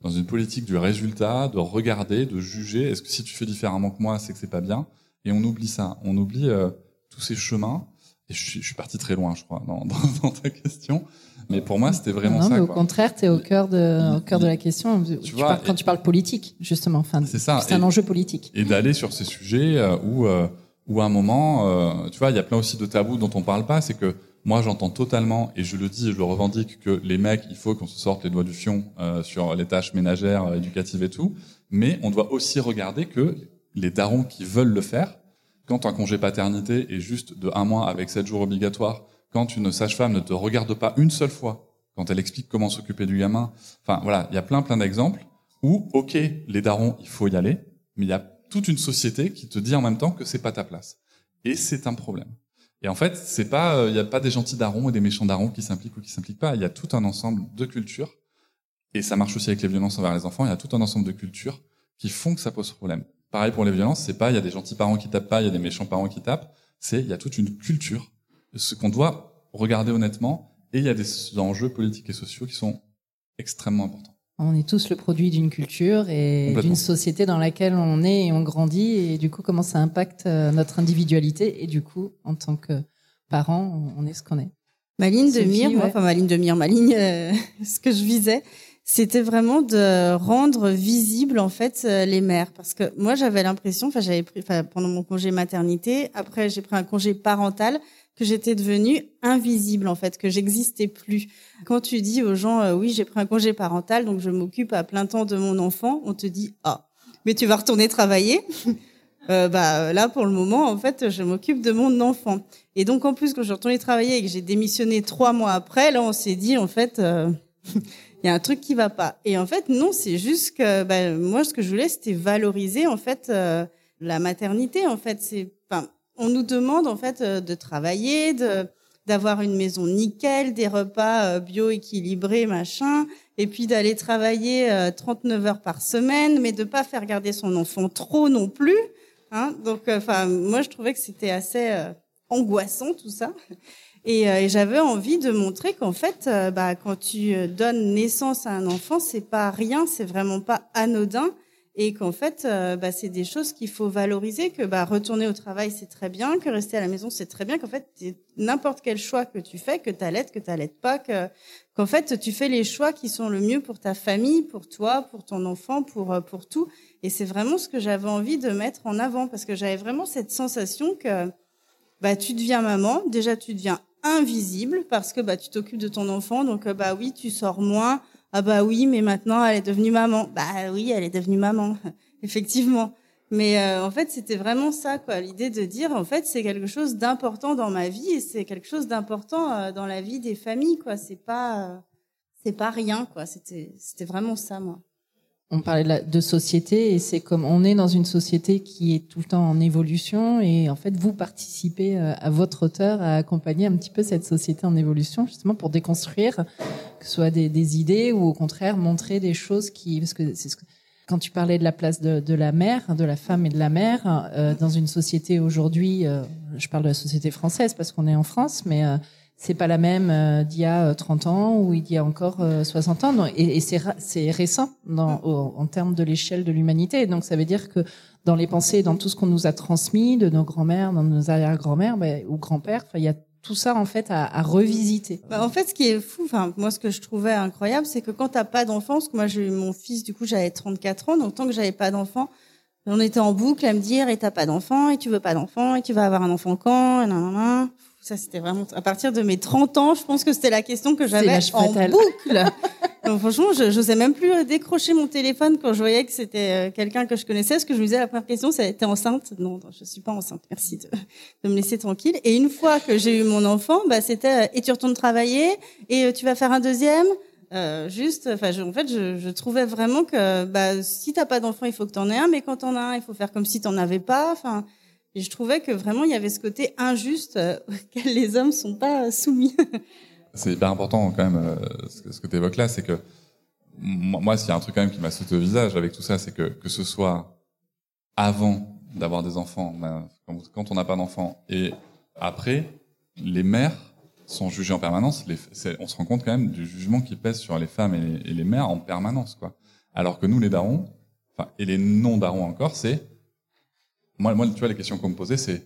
dans une politique du résultat, de regarder, de juger. Est-ce que si tu fais différemment que moi, c'est que c'est pas bien? Et on oublie ça. On oublie euh, tous ces chemins. Et je suis, je suis parti très loin, je crois, dans, dans ta question. Mais pour moi, c'était vraiment non, ça. mais au quoi. contraire, tu es au cœur de, au cœur de la question. Tu vois, parles- quand et- tu parles politique, justement. Enfin, C'est ça. C'est un enjeu politique. et d'aller sur ces sujets euh, où, euh, où à un moment, euh, tu vois, il y a plein aussi de tabous dont on parle pas. C'est que moi, j'entends totalement, et je le dis je le revendique, que les mecs, il faut qu'on se sorte les doigts du fion euh, sur les tâches ménagères, éducatives et tout. Mais on doit aussi regarder que les darons qui veulent le faire, quand un congé paternité est juste de un mois avec sept jours obligatoires, quand une sage-femme ne te regarde pas une seule fois, quand elle explique comment s'occuper du gamin, enfin voilà, il y a plein plein d'exemples où, ok, les darons, il faut y aller, mais il y a toute une société qui te dit en même temps que c'est pas ta place. Et c'est un problème. Et en fait, c'est pas, euh, il y a pas des gentils darons et des méchants darons qui s'impliquent ou qui s'impliquent pas. Il y a tout un ensemble de cultures. Et ça marche aussi avec les violences envers les enfants. Il y a tout un ensemble de cultures qui font que ça pose problème. Pareil pour les violences, c'est pas il y a des gentils parents qui tapent pas, il y a des méchants parents qui tapent. C'est il y a toute une culture, ce qu'on doit regarder honnêtement. Et il y a des enjeux politiques et sociaux qui sont extrêmement importants. On est tous le produit d'une culture et d'une société dans laquelle on est et on grandit. Et du coup, comment ça impacte euh, notre individualité. Et du coup, en tant que parent, on est ce qu'on est. Ma ligne de mire, ouais. enfin ma ligne de mire, ma ligne, euh, ce que je visais, c'était vraiment de rendre visible en fait euh, les mères, parce que moi j'avais l'impression, enfin j'avais pris, enfin pendant mon congé maternité, après j'ai pris un congé parental, que j'étais devenue invisible en fait, que j'existais plus. Quand tu dis aux gens, euh, oui j'ai pris un congé parental, donc je m'occupe à plein temps de mon enfant, on te dit ah, mais tu vas retourner travailler? Euh, bah là pour le moment en fait je m'occupe de mon enfant et donc en plus quand je suis travailler et que j'ai démissionné trois mois après là on s'est dit en fait euh, il y a un truc qui va pas et en fait non c'est juste que bah, moi ce que je voulais c'était valoriser en fait la maternité en fait c'est enfin on nous demande en fait euh, de travailler d'avoir une maison nickel, des repas bio équilibrés, machin, et puis d'aller travailler 39 heures par semaine, mais de pas faire garder son enfant trop non plus. Hein Donc, enfin, moi, je trouvais que c'était assez angoissant tout ça. Et, et j'avais envie de montrer qu'en fait, bah, quand tu donnes naissance à un enfant, c'est pas rien, c'est vraiment pas anodin et qu'en fait, euh, bah, c'est des choses qu'il faut valoriser, que bah, retourner au travail, c'est très bien, que rester à la maison, c'est très bien, qu'en fait, n'importe quel choix que tu fais, que tu allaites, que tu allaites pas, que, qu'en fait, tu fais les choix qui sont le mieux pour ta famille, pour toi, pour ton enfant, pour, euh, pour tout. Et c'est vraiment ce que j'avais envie de mettre en avant, parce que j'avais vraiment cette sensation que bah, tu deviens maman, déjà tu deviens invisible, parce que bah, tu t'occupes de ton enfant, donc euh, bah oui, tu sors moins, ah bah oui, mais maintenant elle est devenue maman. Bah oui, elle est devenue maman, effectivement. Mais euh, en fait, c'était vraiment ça, quoi, l'idée de dire, en fait, c'est quelque chose d'important dans ma vie et c'est quelque chose d'important euh, dans la vie des familles, quoi. C'est pas, euh, c'est pas rien, quoi. C'était, c'était vraiment ça, moi. On parlait de, de société et c'est comme on est dans une société qui est tout le temps en évolution et en fait vous participez euh, à votre hauteur à accompagner un petit peu cette société en évolution justement pour déconstruire que ce soit des, des idées ou au contraire montrer des choses qui parce que c'est ce que quand tu parlais de la place de, de, la mère, de la femme et de la mère euh, dans une société aujourd'hui, euh, je parle de la société française parce qu'on est en France, mais euh, c'est pas la même euh, d'il y a 30 euh, ans ou il y a encore 60 euh, ans. et, c'est récent dans, en termes de l'échelle de l'humanité. Donc ça veut dire que dans les pensées, dans tout ce qu'on nous a transmis de nos grands-mères, dans nos arrière-grand-mères ben, ou grands-pères, il y a tout ça en fait à, à revisiter. Bah, en fait, ce qui est fou, enfin moi ce que je trouvais incroyable, c'est que quand t'as pas d'enfant, parce que moi j'ai eu mon fils, du coup j'avais 34 ans, donc tant que j'avais pas d'enfant, on était en boucle à me dire et t'as pas d'enfant et tu veux pas d'enfant et tu vas avoir un enfant quand, et nan, ça, c'était vraiment à partir de mes 30 ans, je pense que c'était la question que j'avais en boucle. Donc franchement, je n'osais même plus euh, décrocher mon téléphone quand je voyais que c'était euh, quelqu'un que je connaissais. Ce que je me disais, la première question, ça était enceinte. Non, non, je suis pas enceinte. Merci de, de me laisser tranquille. Et une fois que j'ai eu mon enfant, bah c'était euh, et tu retournes travailler et tu vas faire un deuxième? Euh, juste, enfin, en fait, je, je, trouvais vraiment que bah, si t'as pas d'enfant, il faut que t'en aies un, mais quand t'en as un, il faut faire comme si t'en avais pas. Enfin, et je trouvais que vraiment, il y avait ce côté injuste euh, auquel les hommes sont pas euh, soumis. c'est hyper important quand même, euh, ce que, tu évoques là, c'est que moi, s'il y a un truc quand même qui m'a sauté au visage avec tout ça, c'est que que ce soit avant d'avoir des enfants, ben, quand on n'a pas d'enfants, et après, les mères sont jugées en permanence. Les, on se rend compte quand même du jugement qui pèse sur les femmes et les, et les mères en permanence, quoi. Alors que nous, les darons, enfin, et les non-darons encore, c'est moi, moi, tu vois, les questions qu'on me posait, c'est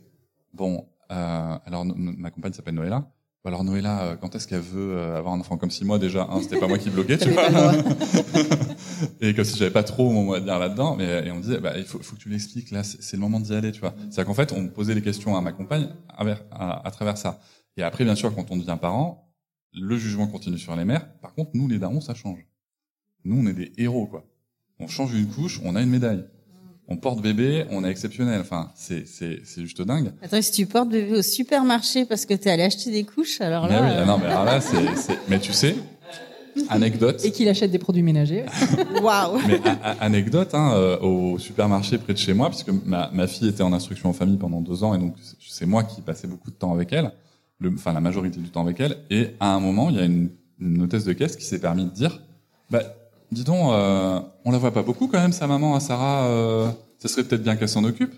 bon. Euh, alors, ma compagne s'appelle Noëlla. Alors Noëlla, euh, quand est-ce qu'elle veut euh, avoir un enfant? Comme si moi déjà, hein, c'était pas moi qui bloquais, tu vois. et comme si j'avais pas trop mon mot à dire là-dedans, mais et on me disait, bah, il faut, faut que tu l'expliques là, c'est le moment d'y aller, tu vois. C'est-à-dire qu'en fait, on posait les questions à ma compagne à, à, travers ça. Et après, bien sûr, quand on devient parent, le jugement continue sur les mères. Par contre, nous, les darons, ça change. Nous, on est des héros, quoi. On change une couche, on a une médaille on porte bébé, on est exceptionnel. Enfin, c'est c'est c'est juste dingue. Attends, si tu portes bébé au supermarché parce que t'es allé acheter des couches, alors là. Mais oui, non, mais alors là, c'est mais tu sais, anecdote. Et qu'il achète des produits ménagers. Waouh. Mais anecdote, hein, euh, au supermarché près de chez moi, puisque ma ma fille était en instruction en famille pendant deux ans et donc c'est moi qui passais beaucoup de temps avec elle, le, enfin la majorité du temps avec elle. Et à un moment, il y a une, une hôtesse de caisse qui s'est permis de dire, bah Dis donc, euh, on la voit pas beaucoup quand même, sa maman, à Sarah. Euh, ça serait peut-être bien qu'elle s'en occupe.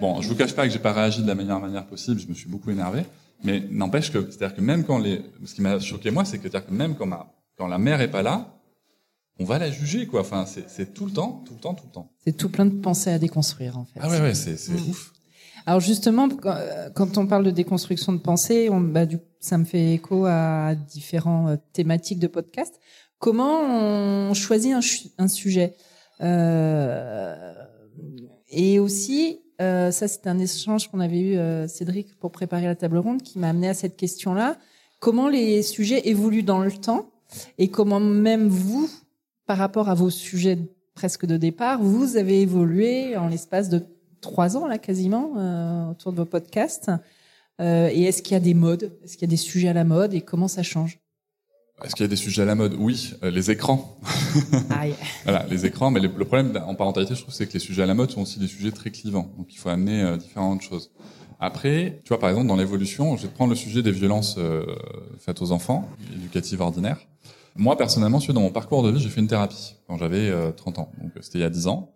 Bon, je vous cache pas que j'ai pas réagi de la meilleure manière possible. Je me suis beaucoup énervé, mais n'empêche que, c'est-à-dire que même quand les, ce qui m'a choqué moi, c'est que, que même quand ma, quand la mère est pas là, on va la juger, quoi. Enfin, c'est tout le temps, tout le temps, tout le temps. C'est tout plein de pensées à déconstruire, en fait. Ah ouais, ouais, c'est mmh. ouf. Alors justement, quand on parle de déconstruction de pensée, on, bah, du, ça me fait écho à différentes euh, thématiques de podcast. Comment on choisit un, sujet euh, Et aussi, euh, ça c'est un échange qu'on avait eu, euh, Cédric, pour préparer la table ronde, qui m'a amené à cette question-là. Comment les sujets évoluent dans le temps et comment même vous, par rapport à vos sujets presque de départ, vous avez évolué en l'espace de trois ans là quasiment euh, autour de vos podcasts. Euh, et est-ce qu'il y a des modes? Est-ce qu'il y a des sujets à la mode? Et comment ça change? Est-ce qu'il y a des sujets à la mode? Oui, euh, les écrans. Ah, voilà, les écrans. Mais le, problème en parentalité, je trouve, c'est que les sujets à la mode sont aussi des sujets très clivants. Donc, il faut amener euh, différentes choses. Après, tu vois, par exemple, dans l'évolution, je vais prendre le sujet des violences euh, faites aux enfants, éducatives ordinaires. Moi, personnellement, dans mon parcours de vie, j'ai fait une thérapie quand j'avais 30 ans. Donc, c'était il y a 10 ans.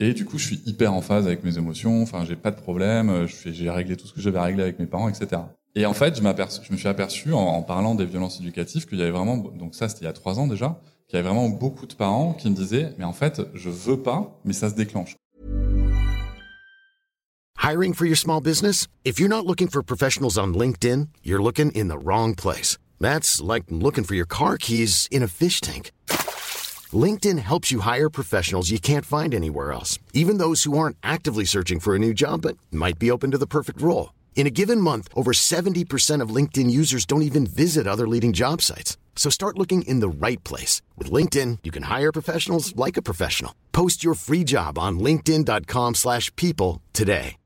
Et du coup, je suis hyper en phase avec mes émotions. Enfin, j'ai pas de problème. J'ai réglé tout ce que j'avais réglé avec mes parents, etc. Et en fait, je, je me suis aperçu en, en parlant des violences éducatives qu'il y avait vraiment, donc ça c'était il y a trois ans déjà, qu'il y avait vraiment beaucoup de parents qui me disaient, mais en fait, je veux pas, mais ça se déclenche. Hiring for your small business? If you're not looking for professionals on LinkedIn, you're looking in the wrong place. That's like looking for your car keys in a fish tank. LinkedIn helps you hire professionals you can't find anywhere else, even those who aren't actively searching for a new job but might be open to the perfect role. In a given month, over 70% of LinkedIn users don't even visit other leading job sites. So start looking in the right place. With LinkedIn, you can hire professionals like a professional. Post your free job on linkedin.com slash people today.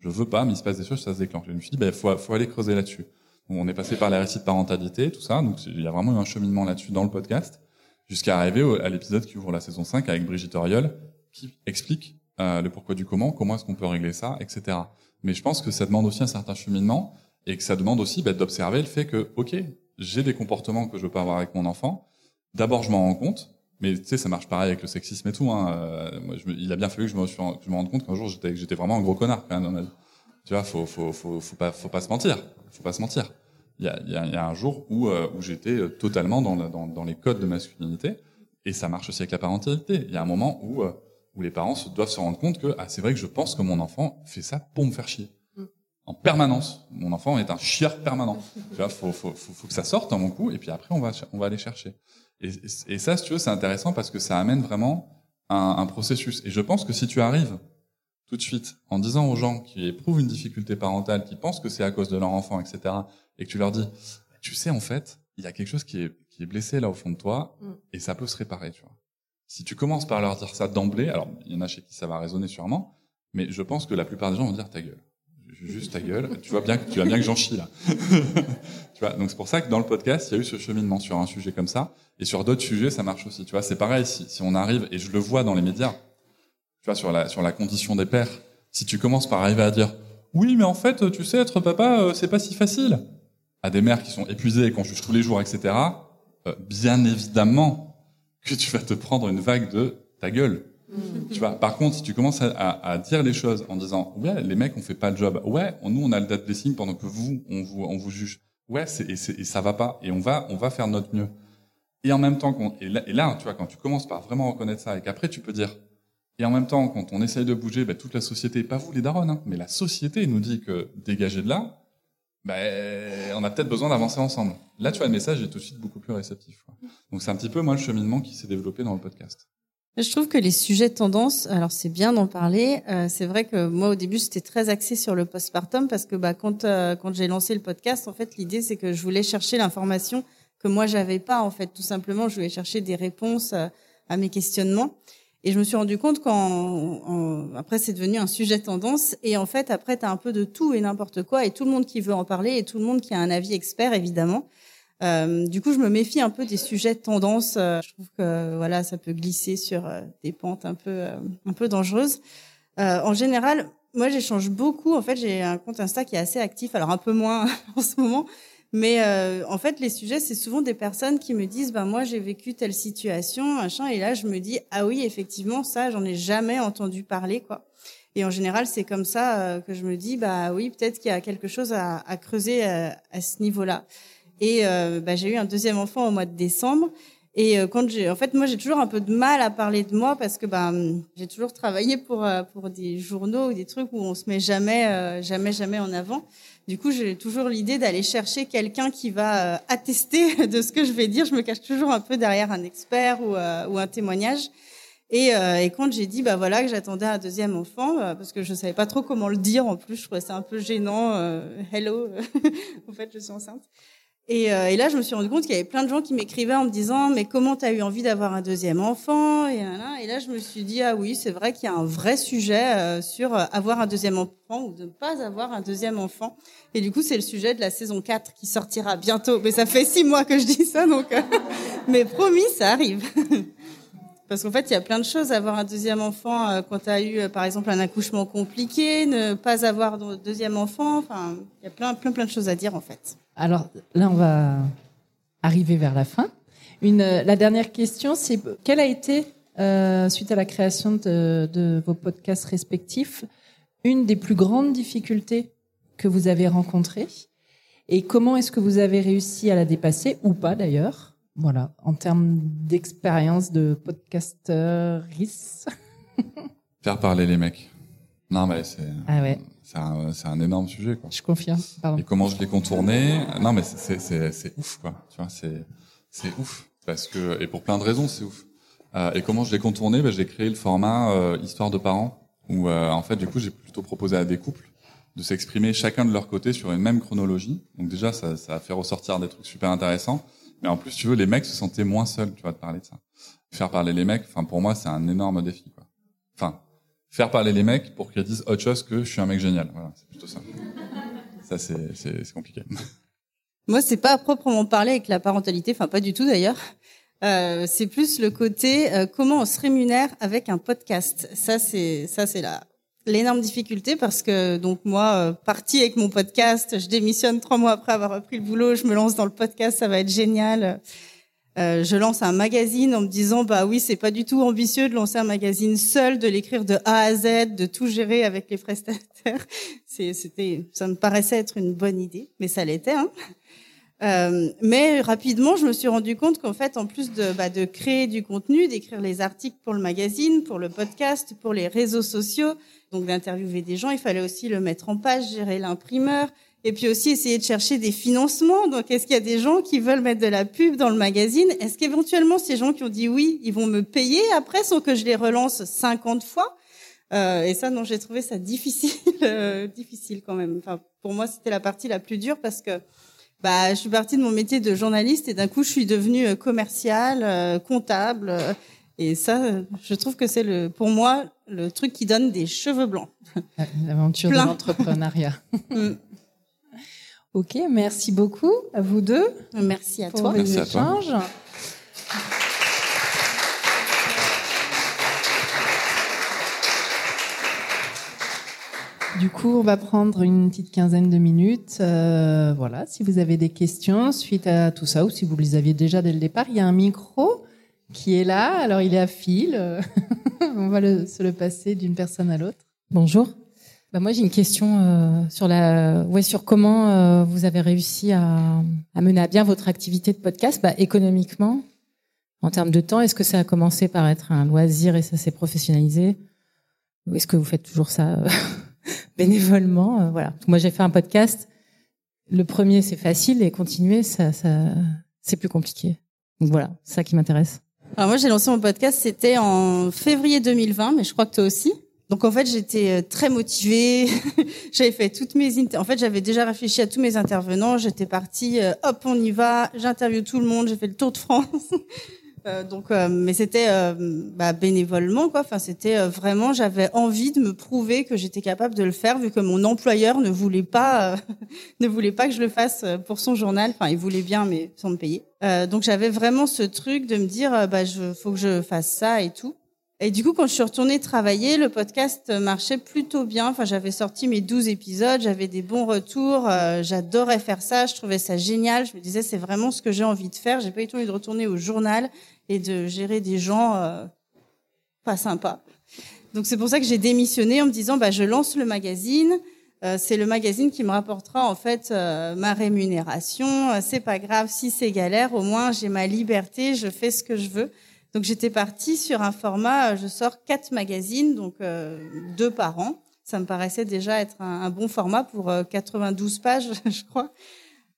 Je veux pas, mais il se passe des choses, ça se déclenche. Je me suis dit, ben, faut, faut aller creuser là-dessus. On est passé par les récits de parentalité, tout ça, donc il y a vraiment eu un cheminement là-dessus dans le podcast, jusqu'à arriver à l'épisode qui ouvre la saison 5 avec Brigitte Auriol, qui explique euh, le pourquoi du comment, comment est-ce qu'on peut régler ça, etc. Mais je pense que ça demande aussi un certain cheminement et que ça demande aussi bah, d'observer le fait que, ok, j'ai des comportements que je veux pas avoir avec mon enfant. D'abord, je m'en rends compte, mais tu sais, ça marche pareil avec le sexisme et tout. Hein. Euh, moi, je il a bien fallu que je me, rende compte qu'un jour j'étais, vraiment un gros connard quand même. Tu vois, faut, faut, faut, faut pas, faut pas se mentir. Faut pas se mentir. Il y a, y a, y a un jour où, euh, où j'étais totalement dans, dans, dans les codes de masculinité, et ça marche aussi avec la parentalité. Il y a un moment où où les parents doivent se rendre compte que ah, c'est vrai que je pense que mon enfant fait ça pour me faire chier. Mm. En permanence. Mon enfant est un chieur permanent. tu vois, faut, faut, faut, faut, que ça sorte dans mon coup, et puis après, on va, on va aller chercher. Et, et ça, si tu veux, c'est intéressant parce que ça amène vraiment un, un, processus. Et je pense que si tu arrives tout de suite en disant aux gens qui éprouvent une difficulté parentale, qui pensent que c'est à cause de leur enfant, etc., et que tu leur dis, tu sais, en fait, il y a quelque chose qui est, qui est blessé là au fond de toi, mm. et ça peut se réparer, tu vois. Si tu commences par leur dire ça d'emblée, alors il y en a chez qui ça va résonner sûrement, mais je pense que la plupart des gens vont dire ta gueule. Juste ta gueule. Tu vois bien que tu vois bien que j'en chie là. tu vois. Donc c'est pour ça que dans le podcast, il y a eu ce cheminement sur un sujet comme ça, et sur d'autres sujets, ça marche aussi. Tu vois, c'est pareil. Si, si on arrive, et je le vois dans les médias, tu vois, sur la sur la condition des pères, si tu commences par arriver à dire oui, mais en fait, tu sais, être papa, euh, c'est pas si facile. À des mères qui sont épuisées et qu'on juge tous les jours, etc. Euh, bien évidemment, que tu vas te prendre une vague de ta gueule. Mm. Tu vois. Par contre, si tu commences à, à, dire les choses en disant ouais, les mecs on fait pas le job. Ouais, nous on a le date blessing pendant que vous on vous on vous juge. Ouais, c'est, et, et, ça va pas et on va on va faire notre mieux. Et en même temps qu'on et là, et là tu vois quand tu commences par vraiment reconnaître ça et qu'après tu peux dire et en même temps quand on essaye de bouger, bah, toute la société, pas vous les darons, hein, mais la société nous dit que dégager de là, ben, on a peut-être besoin d'avancer ensemble. Là, tu vois, le message est tout de suite beaucoup plus réceptif. Quoi. Donc, c'est un petit peu, moi, le cheminement qui s'est développé dans le podcast. Je trouve que les sujets de tendance, alors c'est bien d'en parler. Euh, c'est vrai que moi, au début, j'étais très axée sur le postpartum parce que bah, quand, euh, quand j'ai lancé le podcast, en fait, l'idée, c'est que je voulais chercher l'information que moi, j'avais pas, en fait. Tout simplement, je voulais chercher des réponses euh, à mes questionnements. Et je me suis rendu compte qu'en après c'est devenu un sujet tendance et en fait après tu as un peu de tout et n'importe quoi et tout le monde qui veut en parler et tout le monde qui a un avis expert évidemment. Euh, du coup, je me méfie un peu des sujets de tendance. Euh, je trouve que voilà, ça peut glisser sur euh, des pentes un peu euh, un peu dangereuses. en général, moi j'échange beaucoup. En fait, j'ai un compte Insta qui est assez actif, alors un peu moins en ce moment, mais euh, en fait, les sujets, c'est souvent des personnes qui me disent, ben moi, j'ai vécu telle situation, machin, et là, je me dis, ah oui, effectivement, ça, j'en ai jamais entendu parler, quoi. Et en général, c'est comme ça euh, que je me dis, bah oui, peut-être qu'il y a quelque chose à, creuser à, euh, à ce niveau-là. Et bah, j'ai eu un deuxième enfant au mois de décembre. Et quand j'ai, en fait, moi, j'ai toujours un peu de mal à parler de moi parce que bah, j'ai toujours travaillé pour pour des journaux ou des trucs où on se met jamais, jamais, jamais en avant. Du coup, j'ai toujours l'idée d'aller chercher quelqu'un qui va euh, attester de ce que je vais dire. Je me cache toujours un peu derrière un expert ou, euh, ou un témoignage. Et, euh, et quand j'ai dit bah voilà que j'attendais un deuxième enfant parce que je savais pas trop comment le dire en plus, je trouvais ça un peu gênant. hello, en fait, je suis enceinte. Et, euh, et, là, je me suis rendu compte qu'il y avait plein de gens qui m'écrivaient en me disant mais comment tu as eu envie d'avoir un deuxième enfant? Et, là, je me suis dit ah oui, c'est vrai qu'il y a un vrai sujet euh, sur euh, avoir un deuxième enfant ou de ne pas avoir un deuxième enfant. Et du coup, c'est le sujet de la saison 4 qui sortira bientôt. Mais ça fait six mois que je dis ça, donc mais promis, ça arrive. Parce qu'en fait, il y a plein de choses. Avoir un deuxième enfant euh, quand tu as eu, euh, par exemple, un accouchement compliqué, ne pas avoir de deuxième enfant. Enfin, il y a plein, plein, plein de choses à dire, en fait. Alors là, on va arriver vers la fin. Une, euh, la dernière question, c'est quelle a été, euh, suite à la création de, de vos podcasts respectifs, une des plus grandes difficultés que vous avez rencontrées et comment est-ce que vous avez réussi à la dépasser ou pas d'ailleurs voilà, en termes d'expérience de podcasteur Faire parler les mecs. Non, mais c'est ah ouais. c'est un, un, énorme sujet. Quoi. Je confirme. Pardon. Et comment je l'ai contourné Non, mais c'est ouf, quoi. Tu vois, c'est ouf. Parce que, et pour plein de raisons, c'est ouf. Euh, et comment je l'ai contourné ben, J'ai créé le format euh, Histoire de parents, où euh, en fait, du coup, j'ai plutôt proposé à des couples de s'exprimer chacun de leur côté sur une même chronologie. Donc déjà, ça, ça a fait ressortir des trucs super intéressants. Mais en plus, tu veux, les mecs se sentaient moins seuls, tu vois, de parler de ça. Faire parler les mecs, enfin, pour moi, c'est un énorme défi, quoi. Enfin, faire parler les mecs pour qu'ils disent autre chose que je suis un mec génial. Voilà, c'est plutôt ça. ça, c'est, c'est, compliqué. Moi, c'est pas à proprement parler avec la parentalité, enfin, pas du tout d'ailleurs. Euh, c'est plus le côté euh, comment on se rémunère avec un podcast. Ça, c'est ça, c'est la l'énorme difficulté parce que donc moi euh, partie avec mon podcast, je démissionne trois mois après avoir repris le boulot, je me lance dans le podcast, ça va être génial. Euh, je lance un magazine en me disant bah oui c'est pas du tout ambitieux de lancer un magazine seul, de l'écrire de A à Z, de tout gérer avec les prestataires. C'était ça me paraissait être une bonne idée, mais ça l'était. Hein. Euh, mais rapidement, je me suis rendu compte qu'en fait, en plus de, bah, de créer du contenu, d'écrire les articles pour le magazine, pour le podcast, pour les réseaux sociaux, donc d'interviewer des gens, il fallait aussi le mettre en page, gérer l'imprimeur, et puis aussi essayer de chercher des financements. Donc, est-ce qu'il y a des gens qui veulent mettre de la pub dans le magazine? Est-ce qu'éventuellement, ces gens qui ont dit oui, ils vont me payer après sans que je les relance 50 fois? Euh, Et ça, non, j'ai trouvé ça difficile, euh, difficile quand même. Enfin, pour moi, c'était la partie la plus dure parce que bah, je suis partie de mon métier de journaliste et d'un coup, je suis devenue euh, commerciale, euh, comptable. Et ça, je trouve que c'est le, pour moi, le truc qui donne des cheveux blancs. L'aventure de l'entrepreneuriat. Mm. ok, merci beaucoup à vous deux. Merci à pour toi. Merci à toi. Du coup, on va prendre une petite quinzaine de minutes. Euh, voilà, si vous avez des questions suite à tout ça, ou si vous les aviez déjà dès le départ, il y a un micro qui est là. Alors, il est à fil. on va se le passer d'une personne à l'autre. Bonjour. Bah moi, j'ai une question euh, sur la, ouais, sur comment euh, vous avez réussi à, à, mener à bien votre activité de podcast, bah, économiquement, en termes de temps. Est-ce que ça a commencé par être un loisir et ça s'est professionnalisé? Ou est-ce que vous faites toujours ça bénévolement? Euh, voilà. Moi, j'ai fait un podcast. Le premier, c'est facile, et continuer, ça, ça c'est plus compliqué. Donc voilà, c'est ça qui m'intéresse. Alors moi, j'ai lancé mon podcast, c'était en février 2020, mais je crois que toi aussi. Donc en fait, j'étais euh, très motivée. j'avais fait toutes mes en fait, j'avais déjà réfléchi à tous mes intervenants. J'étais partie, euh, hop, on y va. J'interviewe tout le monde. J'ai fait le tour de France. Euh, donc, euh, mais c'était euh, bah, bénévolement, quoi. Enfin, c'était vraiment, j'avais envie de me prouver que j'étais capable de le faire, vu que mon employeur ne voulait pas, ne voulait pas que je le fasse pour son journal. Enfin, il voulait bien, mais sans me payer. donc, j'avais vraiment ce truc de me dire, bah, je, faut que je fasse ça et tout. Et du coup, quand je suis retournée travailler, le podcast marchait plutôt bien. Enfin, j'avais sorti mes 12 épisodes, j'avais des bons retours, j'adorais faire ça, je trouvais ça génial. Je me disais, c'est vraiment ce que j'ai envie de faire. J'ai pas eu envie de retourner au journal et de gérer des gens euh, pas sympas. Donc c'est pour ça que j'ai démissionné en me disant bah je lance le magazine. Euh, c'est le magazine qui me rapportera en fait euh, ma rémunération. Euh, c'est pas grave si c'est galère, au moins j'ai ma liberté, je fais ce que je veux. Donc j'étais partie sur un format, je sors quatre magazines, donc deux par an. Ça me paraissait déjà être un, bon format pour 92 pages, je crois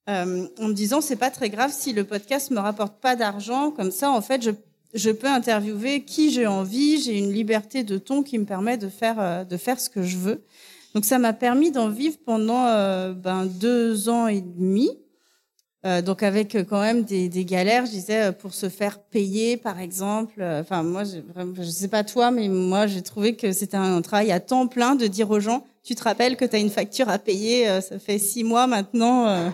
euh, en me disant c'est pas très grave si le podcast me rapporte pas d'argent, comme ça en fait je, je peux interviewer qui j'ai envie, j'ai une liberté de ton qui me permet de faire euh, de faire ce que je veux. Donc ça m'a permis d'en vivre pendant euh, ben, deux ans et demi. Euh, donc avec euh, quand même des, des, galères, je disais pour se faire payer par exemple. Enfin moi, je, je sais pas toi, mais moi j'ai trouvé que c'était un travail à temps plein de dire aux gens, tu te rappelles que tu as une facture à payer, ça fait six mois maintenant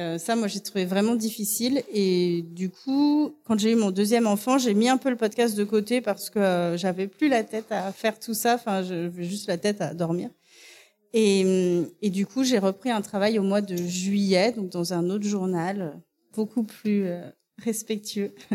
Euh, ça, moi, j'ai trouvé vraiment difficile. Et du coup, quand j'ai eu mon deuxième enfant, j'ai mis un peu le podcast de côté parce que euh, j'avais plus la tête à faire tout ça. Enfin, j'avais juste la tête à dormir. Et, et du coup, j'ai repris un travail au mois de juillet, donc dans un autre journal, beaucoup plus euh, respectueux.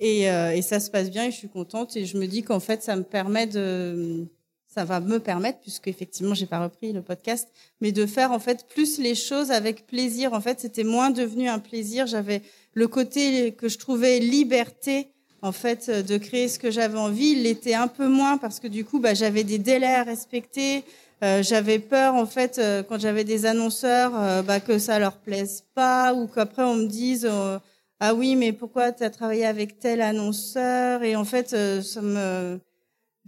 Et, euh, et, ça se passe bien et je suis contente. Et je me dis qu'en fait, ça me permet de, ça va me permettre, puisque effectivement, j'ai pas repris le podcast, mais de faire en fait plus les choses avec plaisir. En fait, c'était moins devenu un plaisir. J'avais le côté que je trouvais liberté en fait de créer ce que j'avais envie. Il l'était un peu moins parce que du coup, bah, j'avais des délais à respecter. Euh, j'avais peur en fait euh, quand j'avais des annonceurs euh, bah, que ça leur plaise pas ou qu'après on me dise euh, ah oui mais pourquoi tu as travaillé avec tel annonceur? Et en fait ça me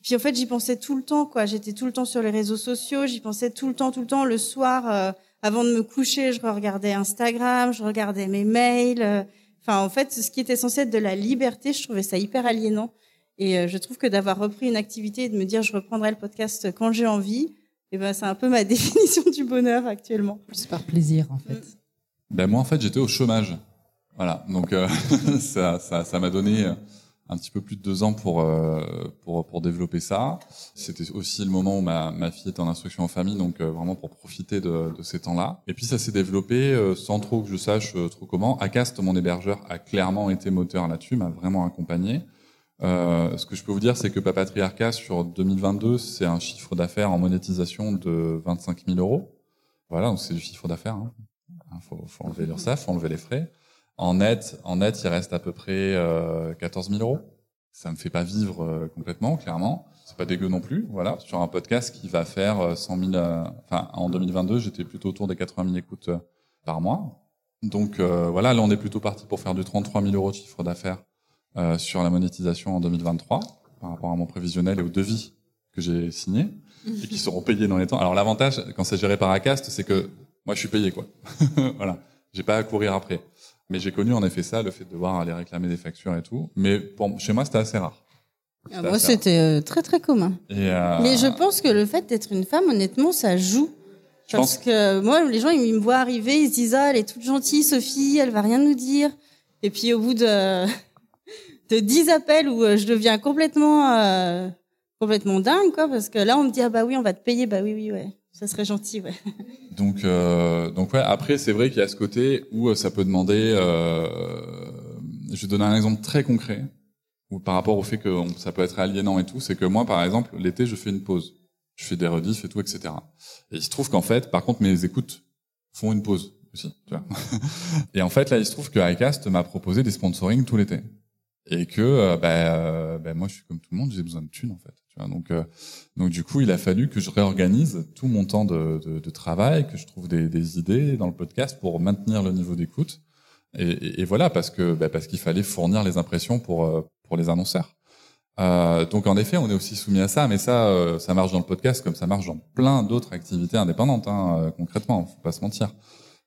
puis en fait j'y pensais tout le temps quoi. J'étais tout le temps sur les réseaux sociaux j'y pensais tout le temps tout le temps. Le soir avant de me coucher je regardais Instagram je regardais mes mails enfin en fait ce qui était censé être de la liberté je trouvais ça hyper aliénant. Et je trouve que d'avoir repris une activité et de me dire je reprendrai le podcast quand j'ai envie et ben, c'est un peu ma définition du bonheur actuellement. Plus par plaisir, en fait. Ben, moi, en fait, j'étais au chômage. Voilà. Donc, euh, ça, ça, ça m'a donné un petit peu plus de deux ans pour, euh, pour, pour développer ça. C'était aussi le moment où ma, ma fille était en instruction en famille, donc euh, vraiment pour profiter de, de ces temps-là. Et puis ça s'est développé sans trop que je sache trop comment. Acast, mon hébergeur, a clairement été moteur là-dessus, m'a vraiment accompagné. Euh, ce que je peux vous dire, c'est que Papatriarcat, sur 2022, c'est un chiffre d'affaires en monétisation de 25 000 euros. Voilà, donc c'est du chiffre d'affaires. Hein. Faut, faut enlever l'URSSAF, faut enlever les frais. En net, en net, il reste à peu près euh, 14 000 euros. Ça me fait pas vivre euh, complètement, clairement. C'est pas dégueu non plus. Voilà, sur un podcast qui va faire 100 euh, 000. Euh, enfin, en 2022, j'étais plutôt autour des 80 000 écoutes par mois. Donc voilà, là, on est plutôt parti pour faire du 33 000 euros de chiffre d'affaires euh, sur la monétisation en 2023 par rapport à mon prévisionnel et aux devis que j'ai signés et qui seront payés dans les temps. Alors l'avantage quand c'est géré par Acast, c'est que moi je suis payé quoi. voilà, j'ai pas à courir après. Mais j'ai connu en effet ça, le fait de devoir aller réclamer des factures et tout. Mais pour, chez moi c'était assez rare. Ah, moi c'était euh, très très commun. Et euh... Mais je pense que le fait d'être une femme, honnêtement, ça joue. Parce que moi, les gens, ils me voient arriver, ils se disent ah, elle est toute gentille, Sophie, elle va rien nous dire. Et puis au bout de de 10 appels où euh, je deviens complètement euh, complètement dingue quoi parce que là on me dit ah bah oui on va te payer. Bah oui oui ouais. Ça serait gentil ouais. Donc euh, donc ouais après c'est vrai qu'il y a ce côté où euh, ça peut demander euh, je vais donner un exemple très concret où par rapport au fait que ça peut être aliénant et tout c'est que moi par exemple l'été je fais une pause. Je fais des rediffs et tout etc et il se trouve qu'en fait par contre mes écoutes font une pause aussi tu vois. Et en fait là il se trouve que iCast m'a proposé des sponsoring tout l'été et que euh, bah, euh, bah, moi je suis comme tout le monde, j'ai besoin de thunes en fait. Tu vois, donc euh, donc du coup il a fallu que je réorganise tout mon temps de, de, de travail, que je trouve des, des, idées dans le podcast pour maintenir le niveau d'écoute. Et, et, voilà parce que bah, parce qu'il fallait fournir les impressions pour pour les annonceurs. Euh, donc en effet, on est aussi soumis à ça, mais ça, ça marche dans le podcast comme ça marche dans plein d'autres activités indépendantes. Hein, concrètement, faut pas se mentir.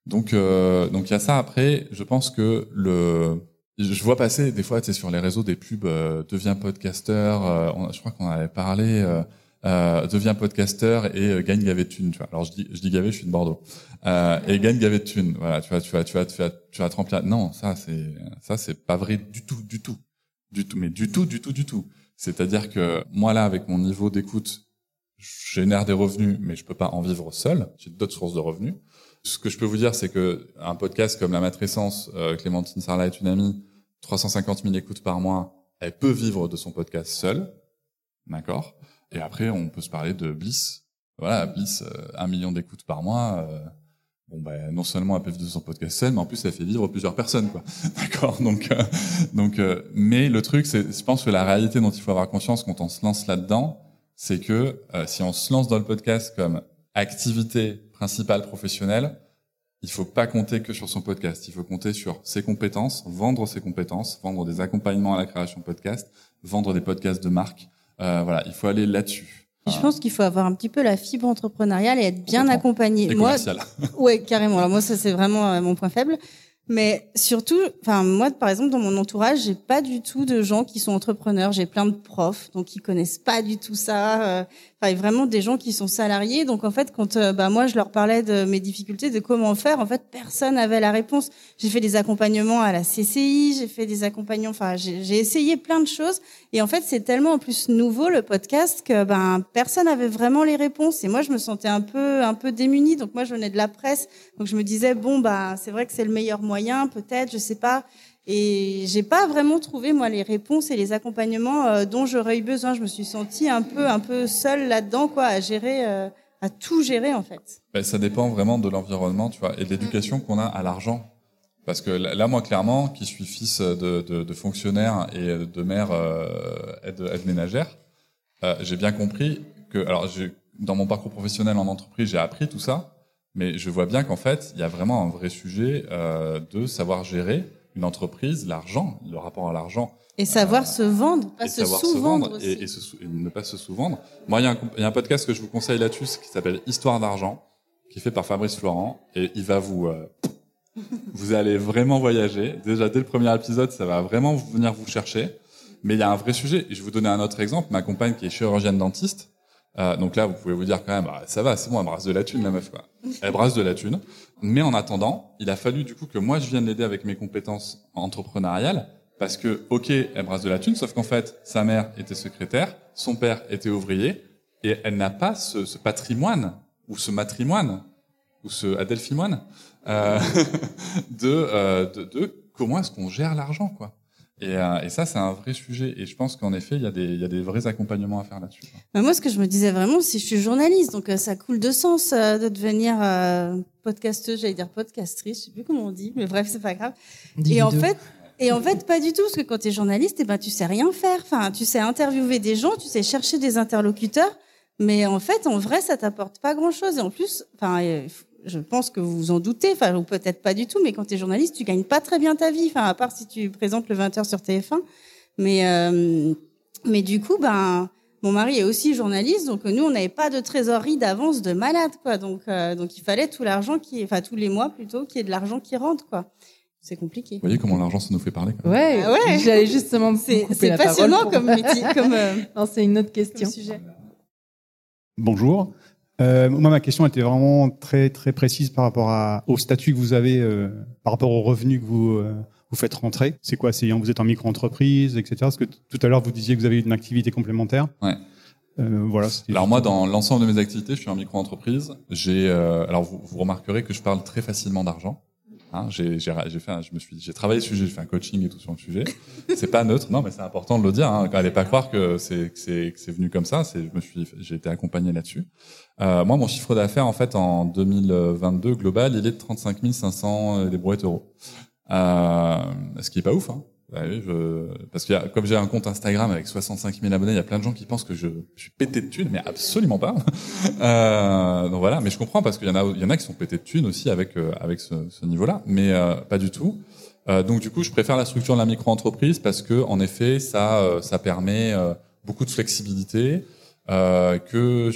Donc donc il y a ça. Après, je pense que le je vois passer des fois, tu sais, sur les réseaux des pubs euh, deviens podcasteur. Euh, je crois qu'on avait parlé. Euh, euh, deviens podcasteur et euh, gagne gavé de. Tu vois. Alors je dis, je dis gavé, je suis de Bordeaux. Euh, et gagne gavé de. Voilà, tu vois, tu vas, tu vas, tu vas, tu vas te remplir. Non, ça c'est, ça c'est pas vrai du tout, du tout, du tout, mais du tout, du tout, du tout. C'est-à-dire que moi là, avec mon niveau d'écoute, je génère des revenus, mais je peux pas en vivre seul. J'ai d'autres sources de revenus. Ce que je peux vous dire, c'est que un podcast comme La Matrescence, euh, Clémentine Sarlat est une amie, 350 000 écoutes par mois, elle peut vivre de son podcast seule, d'accord? Et après, on peut se parler de Bliss. Voilà, Bliss, euh, un million d'écoutes par mois. Euh, bon, ben, non seulement elle peut vivre de son podcast seule, mais en plus, elle fait vivre plusieurs personnes, quoi. D'accord? Donc, euh, donc, mais le truc, c'est, je pense que la réalité dont il faut avoir conscience quand on se lance là-dedans, c'est que si on se lance dans le podcast comme activité principale professionnelle, il faut pas compter que sur son podcast. Il faut compter sur ses compétences, vendre ses compétences, vendre des accompagnements à la création de podcast, vendre des podcasts de marque. Euh, voilà, il faut aller là-dessus. Je pense qu'il faut avoir un petit peu la fibre entrepreneuriale et être bien accompagné. Et moi, ouais, carrément. Alors moi, ça c'est vraiment euh, mon point faible. Mais surtout, enfin moi par exemple dans mon entourage, j'ai pas du tout de gens qui sont entrepreneurs. J'ai plein de profs donc ils connaissent pas du tout ça. Enfin vraiment des gens qui sont salariés. Donc en fait, quand euh, bah, moi je leur parlais de mes difficultés, de comment faire, en fait personne n'avait la réponse. J'ai fait des accompagnements à la CCI, j'ai fait des accompagnements, enfin j'ai essayé plein de choses. Et en fait, c'est tellement en plus nouveau le podcast que ben personne n'avait vraiment les réponses. Et moi, je me sentais un peu un peu démunie. Donc moi, je venais de la presse, donc je me disais bon bah c'est vrai que c'est le meilleur moyen, peut-être, je sais pas. Et j'ai pas vraiment trouvé moi les réponses et les accompagnements euh, dont j'aurais eu besoin. Je me suis sentie un peu un peu seule là-dedans quoi, à gérer, euh, à tout gérer en fait. Ben, ça dépend vraiment de l'environnement, tu vois, et de l'éducation qu'on a à l'argent. Parce que là, moi, clairement, qui suis fils de, de, de fonctionnaire et de mère euh, aide, aide ménagère, euh, j'ai bien compris que, alors, dans mon parcours professionnel en entreprise, j'ai appris tout ça, mais je vois bien qu'en fait, il y a vraiment un vrai sujet euh, de savoir gérer une entreprise, l'argent, le rapport à l'argent. Et savoir se vendre, pas se sous-vendre et, et, et, ne pas se sous-vendre. Moi, il y, a un, il y, a un podcast que je vous conseille là-dessus qui s'appelle Histoire d'argent, qui est fait par Fabrice Florent, et il va vous... Euh, vous allez vraiment voyager. Déjà, dès le premier épisode, ça va vraiment venir vous chercher. Mais il y a un vrai sujet. Et je vais vous donner un autre exemple. Ma compagne qui est chirurgienne dentiste, euh, donc là, vous pouvez vous dire quand même, bah, ça va, c'est bon, elle brasse de la thune, la meuf, quoi. Elle brasse de la thune. Mais en attendant, il a fallu du coup que moi, je vienne l'aider avec mes compétences entrepreneuriales, parce que, ok, elle brasse de la thune, sauf qu'en fait, sa mère était secrétaire, son père était ouvrier, et elle n'a pas ce, ce, patrimoine, ou ce matrimoine, ou ce adelphimoine, euh, de, euh, de, de comment est-ce qu'on gère l'argent, quoi. Et, euh, et, ça, c'est un vrai sujet. Et je pense qu'en effet, il y, a des, il y a des vrais accompagnements à faire là-dessus. Bah moi, ce que je me disais vraiment, c'est je suis journaliste, donc euh, ça coule de sens euh, de devenir euh, podcasteuse, j'allais dire podcastrice, je sais plus comment on dit, mais bref, c'est pas grave. Dis et en fait, et en fait, pas du tout, parce que quand tu es journaliste, eh ben, tu sais rien faire. Enfin, tu sais interviewer des gens, tu sais chercher des interlocuteurs, mais en fait, en vrai, ça t'apporte pas grand-chose. Et en plus, enfin, je pense que vous vous en doutez, enfin, ou peut-être pas du tout, mais quand tu es journaliste, tu gagnes pas très bien ta vie, enfin, à part si tu présentes le 20h sur TF1. Mais, euh, mais du coup, ben, mon mari est aussi journaliste, donc nous, on n'avait pas de trésorerie d'avance de malade, quoi. Donc, euh, donc il fallait tout l'argent qui, enfin, tous les mois plutôt, qu'il y ait de l'argent qui rentre, quoi. C'est compliqué. Vous voyez comment l'argent ça nous fait parler. Même. Ouais, ah ouais. J'allais justement. C'est passionnant comme métier, comme. Euh, non, c'est une autre question. Sujet. Bonjour. Euh, moi, ma question était vraiment très très précise par rapport à, au statut que vous avez, euh, par rapport aux revenus que vous euh, vous faites rentrer. C'est quoi? C'est vous êtes en micro-entreprise, etc. Parce que tout à l'heure vous disiez que vous avez une activité complémentaire. Ouais. Euh, voilà. Alors moi, dans l'ensemble de mes activités, je suis en micro-entreprise. J'ai, euh, alors vous, vous remarquerez que je parle très facilement d'argent. Hein, j'ai, j'ai, j'ai fait, je me suis, j'ai travaillé le sujet, j'ai fait un coaching et tout sur le sujet. C'est pas neutre, non, mais c'est important de le dire. Hein. Allez pas croire que c'est, que c'est, que c'est venu comme ça. C'est, je me suis, j'ai été accompagné là-dessus. Euh, moi, mon chiffre d'affaires, en fait, en 2022 global, il est de 35 500 des brouettes euros. Euh, ce qui est pas ouf, hein. Bah oui, je... parce que comme j'ai un compte Instagram avec 65 000 abonnés, il y a plein de gens qui pensent que je, suis pété de thunes, mais absolument pas. euh, donc voilà, mais je comprends parce qu'il y en a, il y en a qui sont pétés de thunes aussi avec euh, avec ce, ce niveau-là, mais euh, pas du tout. Euh, donc du coup, je préfère la structure de la micro-entreprise parce que en effet, ça euh, ça permet beaucoup de flexibilité. Euh, que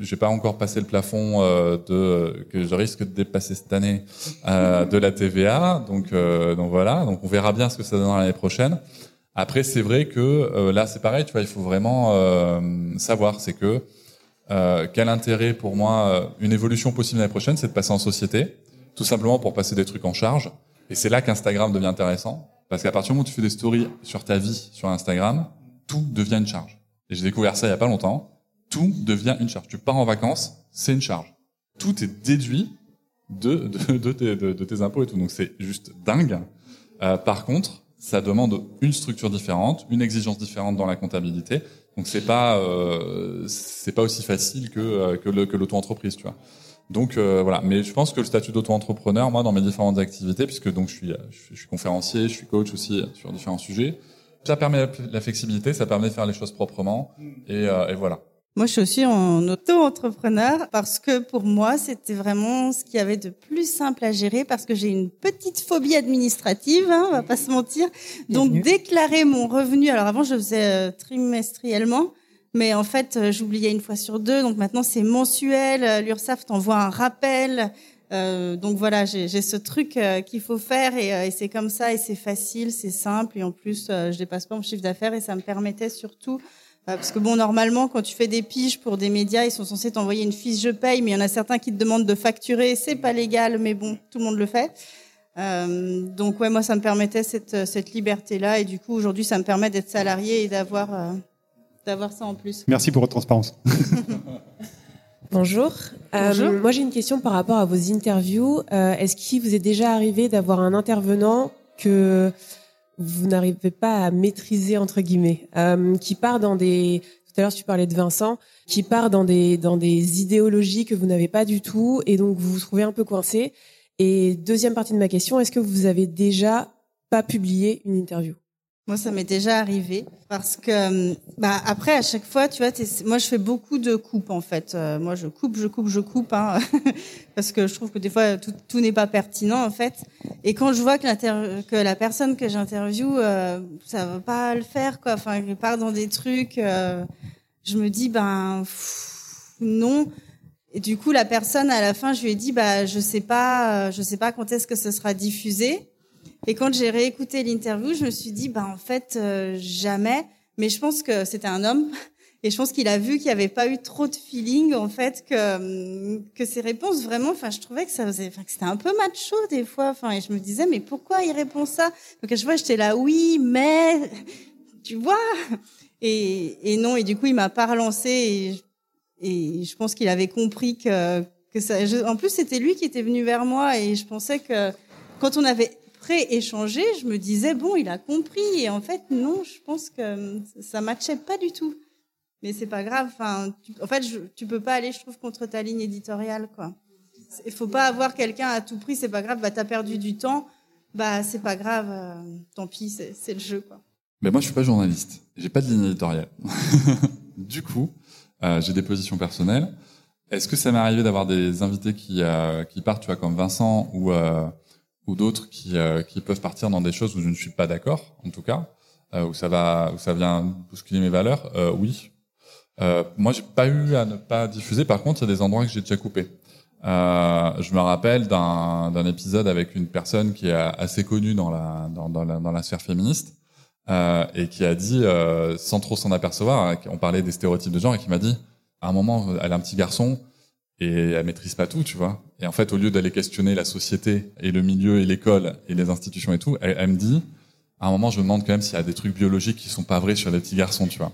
j'ai pas encore passé le plafond euh, de que je risque de dépasser cette année euh, de la TVA. Donc donc voilà, donc on verra bien ce que ça donnera l'année prochaine. Après, c'est vrai que là, c'est pareil, tu vois, il faut vraiment savoir, c'est que quel intérêt pour moi, une évolution possible l'année prochaine, c'est de passer en société, tout simplement pour passer des trucs en charge. Et c'est là qu'Instagram devient intéressant, parce qu'à partir du moment où tu fais des stories sur ta vie sur Instagram, tout devient une charge. Et j'ai découvert ça il y a pas longtemps. Tout devient une charge. Tu pars en vacances, c'est une charge. Tout est déduit de, de, de, tes, de, tes impôts et tout. Donc c'est juste dingue. Euh, par contre, ça demande une structure différente, une exigence différente dans la comptabilité. Donc c'est pas euh, c'est pas aussi facile que euh, que l'auto-entreprise, tu vois. Donc euh, voilà, mais je pense que le statut d'auto-entrepreneur, moi, dans mes différentes activités, puisque donc je suis je suis conférencier, je suis coach aussi sur différents sujets, ça permet la flexibilité, ça permet de faire les choses proprement, et, euh, et voilà. Moi, je suis aussi en auto-entrepreneur parce que pour moi, c'était vraiment ce qu'il y avait de plus simple à gérer parce que j'ai une petite phobie administrative, hein, on va pas se mentir. Donc, Bienvenue. déclarer mon revenu. Alors avant, je faisais euh, trimestriellement. Mais en fait, euh, j'oubliais une fois sur deux. Donc maintenant, c'est mensuel. L'URSSAF t'envoie un rappel. Euh, donc voilà, j'ai ce truc euh, qu'il faut faire et, euh, et c'est comme ça et c'est facile, c'est simple et en plus, je dépasse pas mon chiffre d'affaires et ça me permettait surtout Parce que bon, normalement, quand tu fais des piges pour des médias, ils sont censés t'envoyer une fiche je paye, mais il y en a certains qui te demandent de facturer. C'est pas légal, mais bon, tout le monde le fait. Euh, donc ouais, moi, ça me permettait cette, cette liberté-là, et du coup, aujourd'hui, ça me permet d'être salarié et d'avoir euh, d'avoir ça en plus. Merci pour votre transparence. Bonjour. Euh, moi, j'ai une question par rapport à vos interviews. Euh, Est-ce qu'il vous est déjà arrivé d'avoir un intervenant que vous n'arrivez pas à maîtriser entre guillemets, euh, qui part dans des tout à l'heure tu parlais de Vincent, qui part dans des dans des idéologies que vous n'avez pas du tout et donc vous vous trouvez un peu coincé? Et deuxième partie de ma question, est-ce que vous avez déjà pas publié une interview? Moi, ça m'est déjà arrivé parce que, bah, après, à chaque fois, tu vois, moi, je fais beaucoup de coupes en fait. Euh, moi, je coupe, je coupe, je coupe, hein, parce que je trouve que des fois, tout, tout n'est pas pertinent en fait. Et quand je vois que, que la personne que j'interviewe, euh, ça va pas le faire, quoi. Enfin, elle part dans des trucs. euh, je me dis, ben, non. Et du coup, la personne, à la fin, je lui ai dit, bah, je sais pas, euh, je sais pas quand est-ce que ce sera diffusé. Et quand j'ai réécouté l'interview, je me suis dit, bah, en fait, euh, jamais. Mais je pense que c'était un homme. Et je pense qu'il a vu qu'il n'y avait pas eu trop de feeling, en fait, que, hum, que ses réponses, vraiment, enfin, je trouvais que ça faisait, enfin, que c'était un peu macho, des fois. Enfin, et je me disais, mais pourquoi il répond ça? Donc, à chaque fois, j'étais là, oui, mais, tu vois. Et, et non, et du coup, il m'a pas relancé et, je pense qu'il avait compris que, que ça, en plus, c'était lui qui était venu vers moi et je pensais que quand on avait pré-échangé, je me disais, bon, il a compris. Et en fait, non, je pense que ça matchait pas du tout. Mais c'est pas grave. Enfin, en fait, je, tu peux pas aller, je trouve, contre ta ligne éditoriale, quoi. Il faut pas avoir quelqu'un à tout prix. C'est pas grave. Bah, t'as perdu du temps. Bah, c'est pas grave. euh, tant pis, c'est le jeu, quoi. Mais moi, je suis pas journaliste. J'ai pas de ligne éditoriale. du coup, euh, j'ai des positions personnelles. Est-ce que ça m'est arrivé d'avoir des invités qui, euh, partent, tu vois, comme Vincent ou, euh, ou d'autres qui, euh, qui peuvent partir dans des choses où je ne suis pas d'accord, en tout cas, euh, où ça va, où ça vient bousculer mes valeurs euh, Oui. Moi, j'ai pas eu à ne pas diffuser. Par contre, il y a des endroits que j'ai déjà coupés. Euh, je me rappelle d'un épisode avec une personne qui est assez connue dans la dans, dans la, dans la sphère féministe euh, et qui a dit, euh, sans trop s'en apercevoir, hein, on parlait des stéréotypes de genre et qui m'a dit, à un moment, elle a un petit garçon et elle maîtrise pas tout, tu vois. Et en fait, au lieu d'aller questionner la société et le milieu et l'école et les institutions et tout, elle, elle me dit, à un moment, je me demande quand même s'il y a des trucs biologiques qui sont pas vrais sur les petits garçons, tu vois.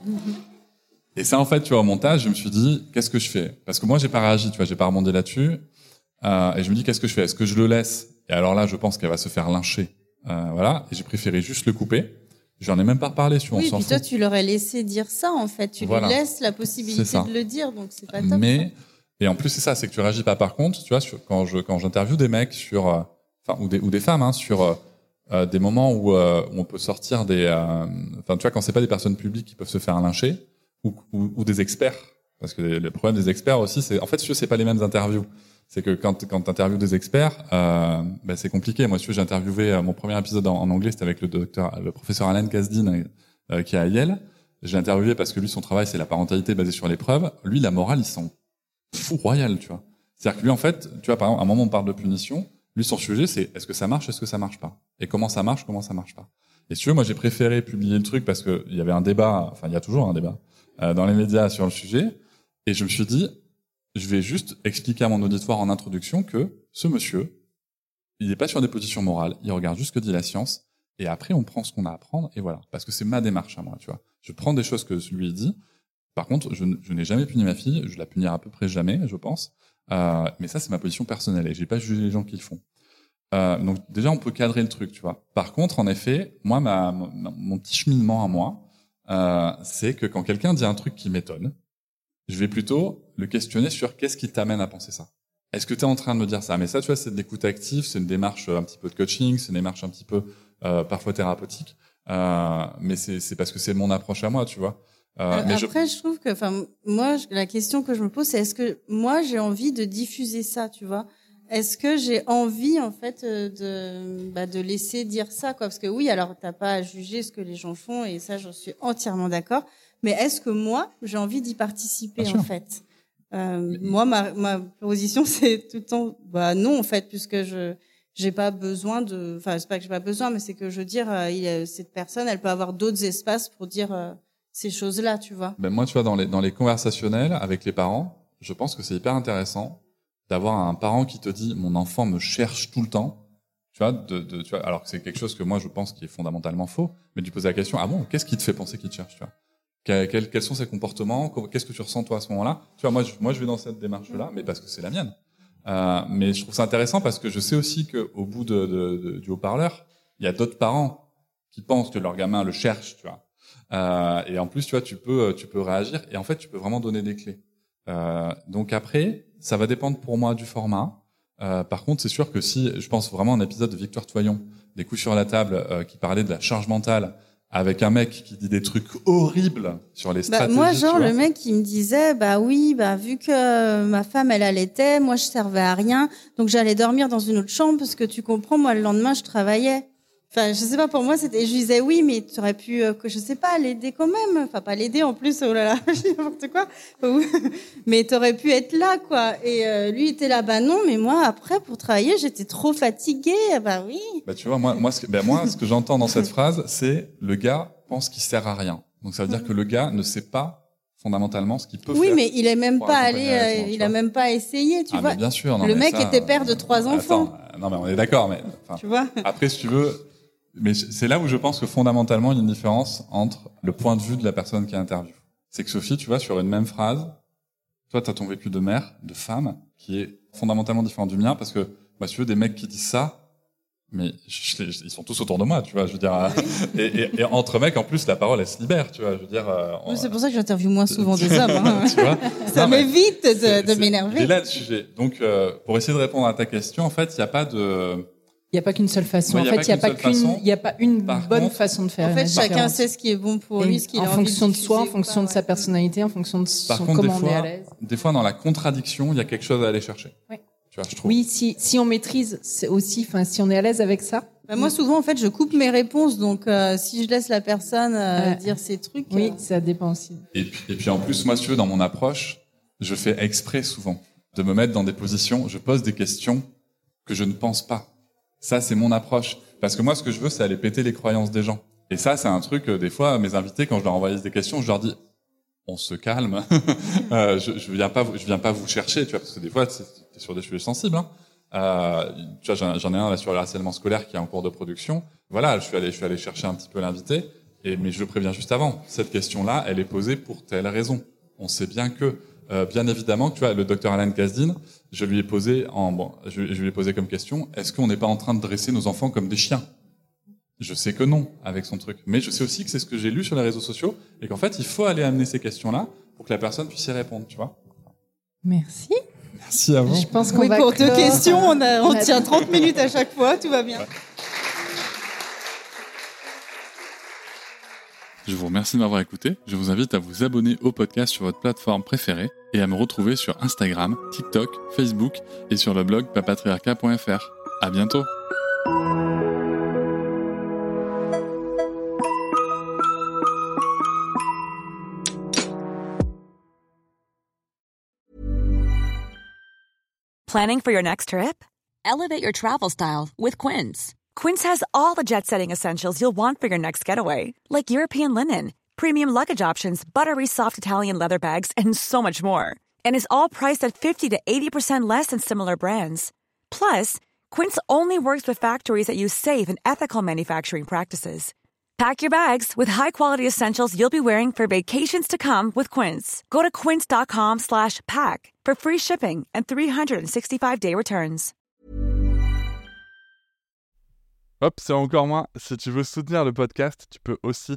Et ça, en fait, tu vois, au montage, je me suis dit, qu'est-ce que je fais? Parce que moi, j'ai pas réagi, tu vois, j'ai pas rebondi là-dessus. Euh, et je me dis, qu'est-ce que je fais? Est-ce que je le laisse? Et alors là, je pense qu'elle va se faire lyncher. Euh, voilà. Et j'ai préféré juste le couper. J'en ai même pas tu vois, Oui, on puis toi, tu leur as laissé dire ça, en fait. Tu Voilà. lui laisses la possibilité de le dire, donc c'est pas top. Mais et en plus c'est ça, c'est que tu réagis pas. Par contre, tu vois, sur- quand je quand j'interviewe des mecs sur, euh, enfin ou des ou des femmes hein, sur euh, euh, des moments où, euh, on peut sortir des, euh, enfin tu vois, quand c'est pas des personnes publiques qui peuvent se faire lyncher ou, ou, ou des experts, parce que le problème des experts aussi, c'est en fait, veux, c'est pas les mêmes interviews. C'est que quand quand t'interviews des experts, ben, c'est compliqué. Moi, j'ai interviewé mon premier épisode en, anglais, c'était avec le docteur, le professeur Alan Kasdin, qui est à Yale. J'ai interviewé parce que lui, son travail, c'est la parentalité basée sur les preuves. Lui, la morale, il s'en fou royal, tu vois. C'est-à-dire que lui, en fait, tu vois, par exemple, à un moment, on parle de punition. Lui, son sujet, c'est est-ce que ça marche, est-ce que ça marche pas? Et comment ça marche, comment ça marche pas? Et si tu veux, moi, j'ai préféré publier le truc parce que il y avait un débat, enfin, il y a toujours un débat euh, dans les médias sur le sujet. Et je me suis dit, je vais juste expliquer à mon auditoire en introduction que ce monsieur, il n'est pas sur des positions morales, il regarde juste ce que dit la science, et après, on prend ce qu'on a à prendre, et voilà. Parce que c'est ma démarche à moi, tu vois. Je prends des choses que lui dit, par contre, je, n'ai jamais puni ma fille, je la punirai à peu près jamais, je pense. Euh, mais ça, c'est ma position personnelle et j'ai pas jugé les gens qui le font. Euh, donc déjà, on peut cadrer le truc, tu vois. Par contre, en effet, moi, ma, mon petit cheminement à moi, euh, c'est que quand quelqu'un dit un truc qui m'étonne, je vais plutôt le questionner sur qu'est-ce qui t'amène à penser ça. Est-ce que tu es en train de me dire ça? Mais ça, tu vois, c'est de l'écoute active, c'est une démarche euh, un petit peu de coaching, c'est une démarche un petit peu euh, parfois thérapeutique. Euh, mais c'est parce que c'est mon approche à moi, tu vois. Euh, Euh, mais Après, je... trouve que, enfin, moi, je- la question que je me pose, c'est est-ce que moi, j'ai envie de diffuser ça, tu vois? Est-ce que j'ai envie, en fait, euh, de, bah, de laisser dire ça, quoi? Parce que oui, alors, t'as pas à juger ce que les gens font, et ça, j'en suis entièrement d'accord. Mais est-ce que moi, j'ai envie d'y participer, en fait? Euh, Moi, ma, ma position, c'est tout le temps, bah non, en fait, puisque je j'ai pas besoin de, enfin, c'est pas que j'ai pas besoin, mais c'est que je veux dire, euh, il, y a- cette personne, elle peut avoir d'autres espaces pour dire. euh, ces choses-là, tu vois. Ben moi, tu vois, dans les, dans les conversationnels avec les parents, je pense que c'est hyper intéressant d'avoir un parent qui te dit mon enfant me cherche tout le temps. Tu vois, de, de, tu vois alors que c'est quelque chose que moi je pense qui est fondamentalement faux, mais tu poses la question ah bon, qu'est-ce qui te fait penser qu'il te cherche, tu vois? Quels, quels, sont ses comportements? Qu'est-ce que tu ressens toi à ce moment-là? Tu vois, moi je, moi je vais dans cette démarche-là, mais parce que c'est la mienne. Euh, mais je trouve ça intéressant parce que je sais aussi qu'au bout de, de, de, du haut-parleur, il y a d'autres parents qui pensent que leur gamin le cherche, tu vois? Euh, et en plus, tu vois, tu peux, tu peux réagir et en fait, tu peux vraiment donner des clés. Euh, donc après, ça va dépendre pour moi du format. Euh, par contre, c'est sûr que si je pense vraiment à un épisode de Victoire Toyon, des coups sur la table, euh, qui parlait de la charge mentale, avec un mec qui dit des trucs horribles sur les Bah, stratégies. moi, genre, le mec, il me disait, bah oui, bah vu que euh, ma femme, elle allaitait, moi, je servais à rien, donc j'allais dormir dans une autre chambre parce que tu comprends, moi, le lendemain, je travaillais. Enfin, je sais pas, pour moi, c'était, je disais oui, mais tu aurais pu, euh, je sais pas, l'aider quand même. Enfin, pas l'aider en plus, oh là là, je dis n'importe quoi. mais tu aurais pu être là, quoi. Et euh, lui, était là, bah non, mais moi, après, pour travailler, j'étais trop fatiguée. Ah Bah oui. Bah, tu vois, moi, moi, ce que, ben, moi, ce que j'entends dans cette phrase, c'est le gars pense qu'il sert à rien. Donc, ça veut dire que le gars ne sait pas fondamentalement ce qu'il peut Oui, faire. mais il est même pas allé, euh, il a même pas essayé, tu ah, vois. bien sûr. non, le mec ça, était père euh, de trois enfants. Attends, euh, non, mais on est d'accord, mais Tu vois. après, si tu veux, mais c'est là où je pense que fondamentalement, il y a une différence entre le point de vue de la personne qui interviewe. C'est que Sophie, tu vois, sur une même phrase, toi, tu as ton vécu de mère, de femme, qui est fondamentalement différent du mien, parce que, bah, si tu veux, des mecs qui disent ça, mais je- je- ils sont tous autour de moi, tu vois, je veux dire, euh, et, et- et entre mecs, en plus, la parole, elle se libère, tu vois, je veux dire. euh, on- C'est pour ça que j'interviewe moins souvent des hommes. hein. tu vois Ça m'évite c'est- de, de c'est- m'énerver. Il est là le sujet. Donc, euh, pour essayer de répondre à ta question, en fait, il n'y a pas de. Il n'y a pas qu'une seule façon. Ouais, en a fait, il n'y a pas qu'une, il a pas une Par bonne contre- façon de faire. En fait, chacun sait ce qui est bon pour lui, ce qu'il a en envie fonction de soi, en fonction pas, de sa ouais. personnalité, en fonction de Par son contre, des comment on est à fois, l'aise. des fois, dans la contradiction, il y a quelque chose à aller chercher. Ouais. Tu vois, je trouve. Oui, si, si on maîtrise, c'est aussi, enfin, si on est à l'aise avec ça. Bah, moi, souvent, en fait, je coupe mes réponses. Donc, euh, si je laisse la personne euh, Ouais. dire ses trucs, Oui, euh, ça dépend aussi. Et puis, et puis en plus, moi, si tu veux, dans mon approche, je fais exprès souvent de me mettre dans des positions, je pose des questions que je ne pense pas. Ça, c'est mon approche. Parce que moi, ce que je veux, c'est aller péter les croyances des gens. Et ça, c'est un truc, euh, des fois, mes invités, quand je leur envoie des questions, je leur dis, on se calme. euh, je, je viens pas, je viens pas vous chercher, tu vois, parce que des fois, c'est c'est sur des sujets sensibles. Hein. Euh, tu vois, j'en ai un là sur le harcèlement scolaire qui est en cours de production. Voilà, je suis allé, je suis allé chercher un petit peu l'invité. Et mais je le préviens juste avant. Cette question-là, elle est posée pour telle raison. On sait bien que, euh, bien évidemment, tu vois, le docteur Alan Kasdin, je lui ai posé en, bon, je, je lui ai posé comme question, est-ce qu'on n'est pas en train de dresser nos enfants comme des chiens? Je sais que non, avec son truc. Mais je sais aussi que c'est ce que j'ai lu sur les réseaux sociaux et qu'en fait, il faut aller amener ces questions-là pour que la personne puisse y répondre, tu vois. Merci. Merci à vous. Je pense qu'on oui, va pour deux questions, on, a, on la- tient 30 minutes à chaque fois, tout va bien. Je vous remercie de m'avoir écouté. Je vous invite à vous abonner au podcast sur votre plateforme préférée et à me retrouver sur Instagram, TikTok, Facebook et sur le blog papatriarca.fr. À bientôt. Planning for your next trip? Elevate your travel style with Quince. Quince has all the jet setting essentials you'll want for your next getaway, like European linen, premium luggage options, buttery soft Italian leather bags, and so much more. And is all priced at 50 to 80% less than similar brands. Plus, Quince only works with factories that use safe and ethical manufacturing practices. Pack your bags with high-quality essentials you'll be wearing for vacations to come with Quince. Go to quince.com slash pack for free shipping and 365-day returns. Hop, c'est encore moins. Si tu veux soutenir le podcast, tu peux aussi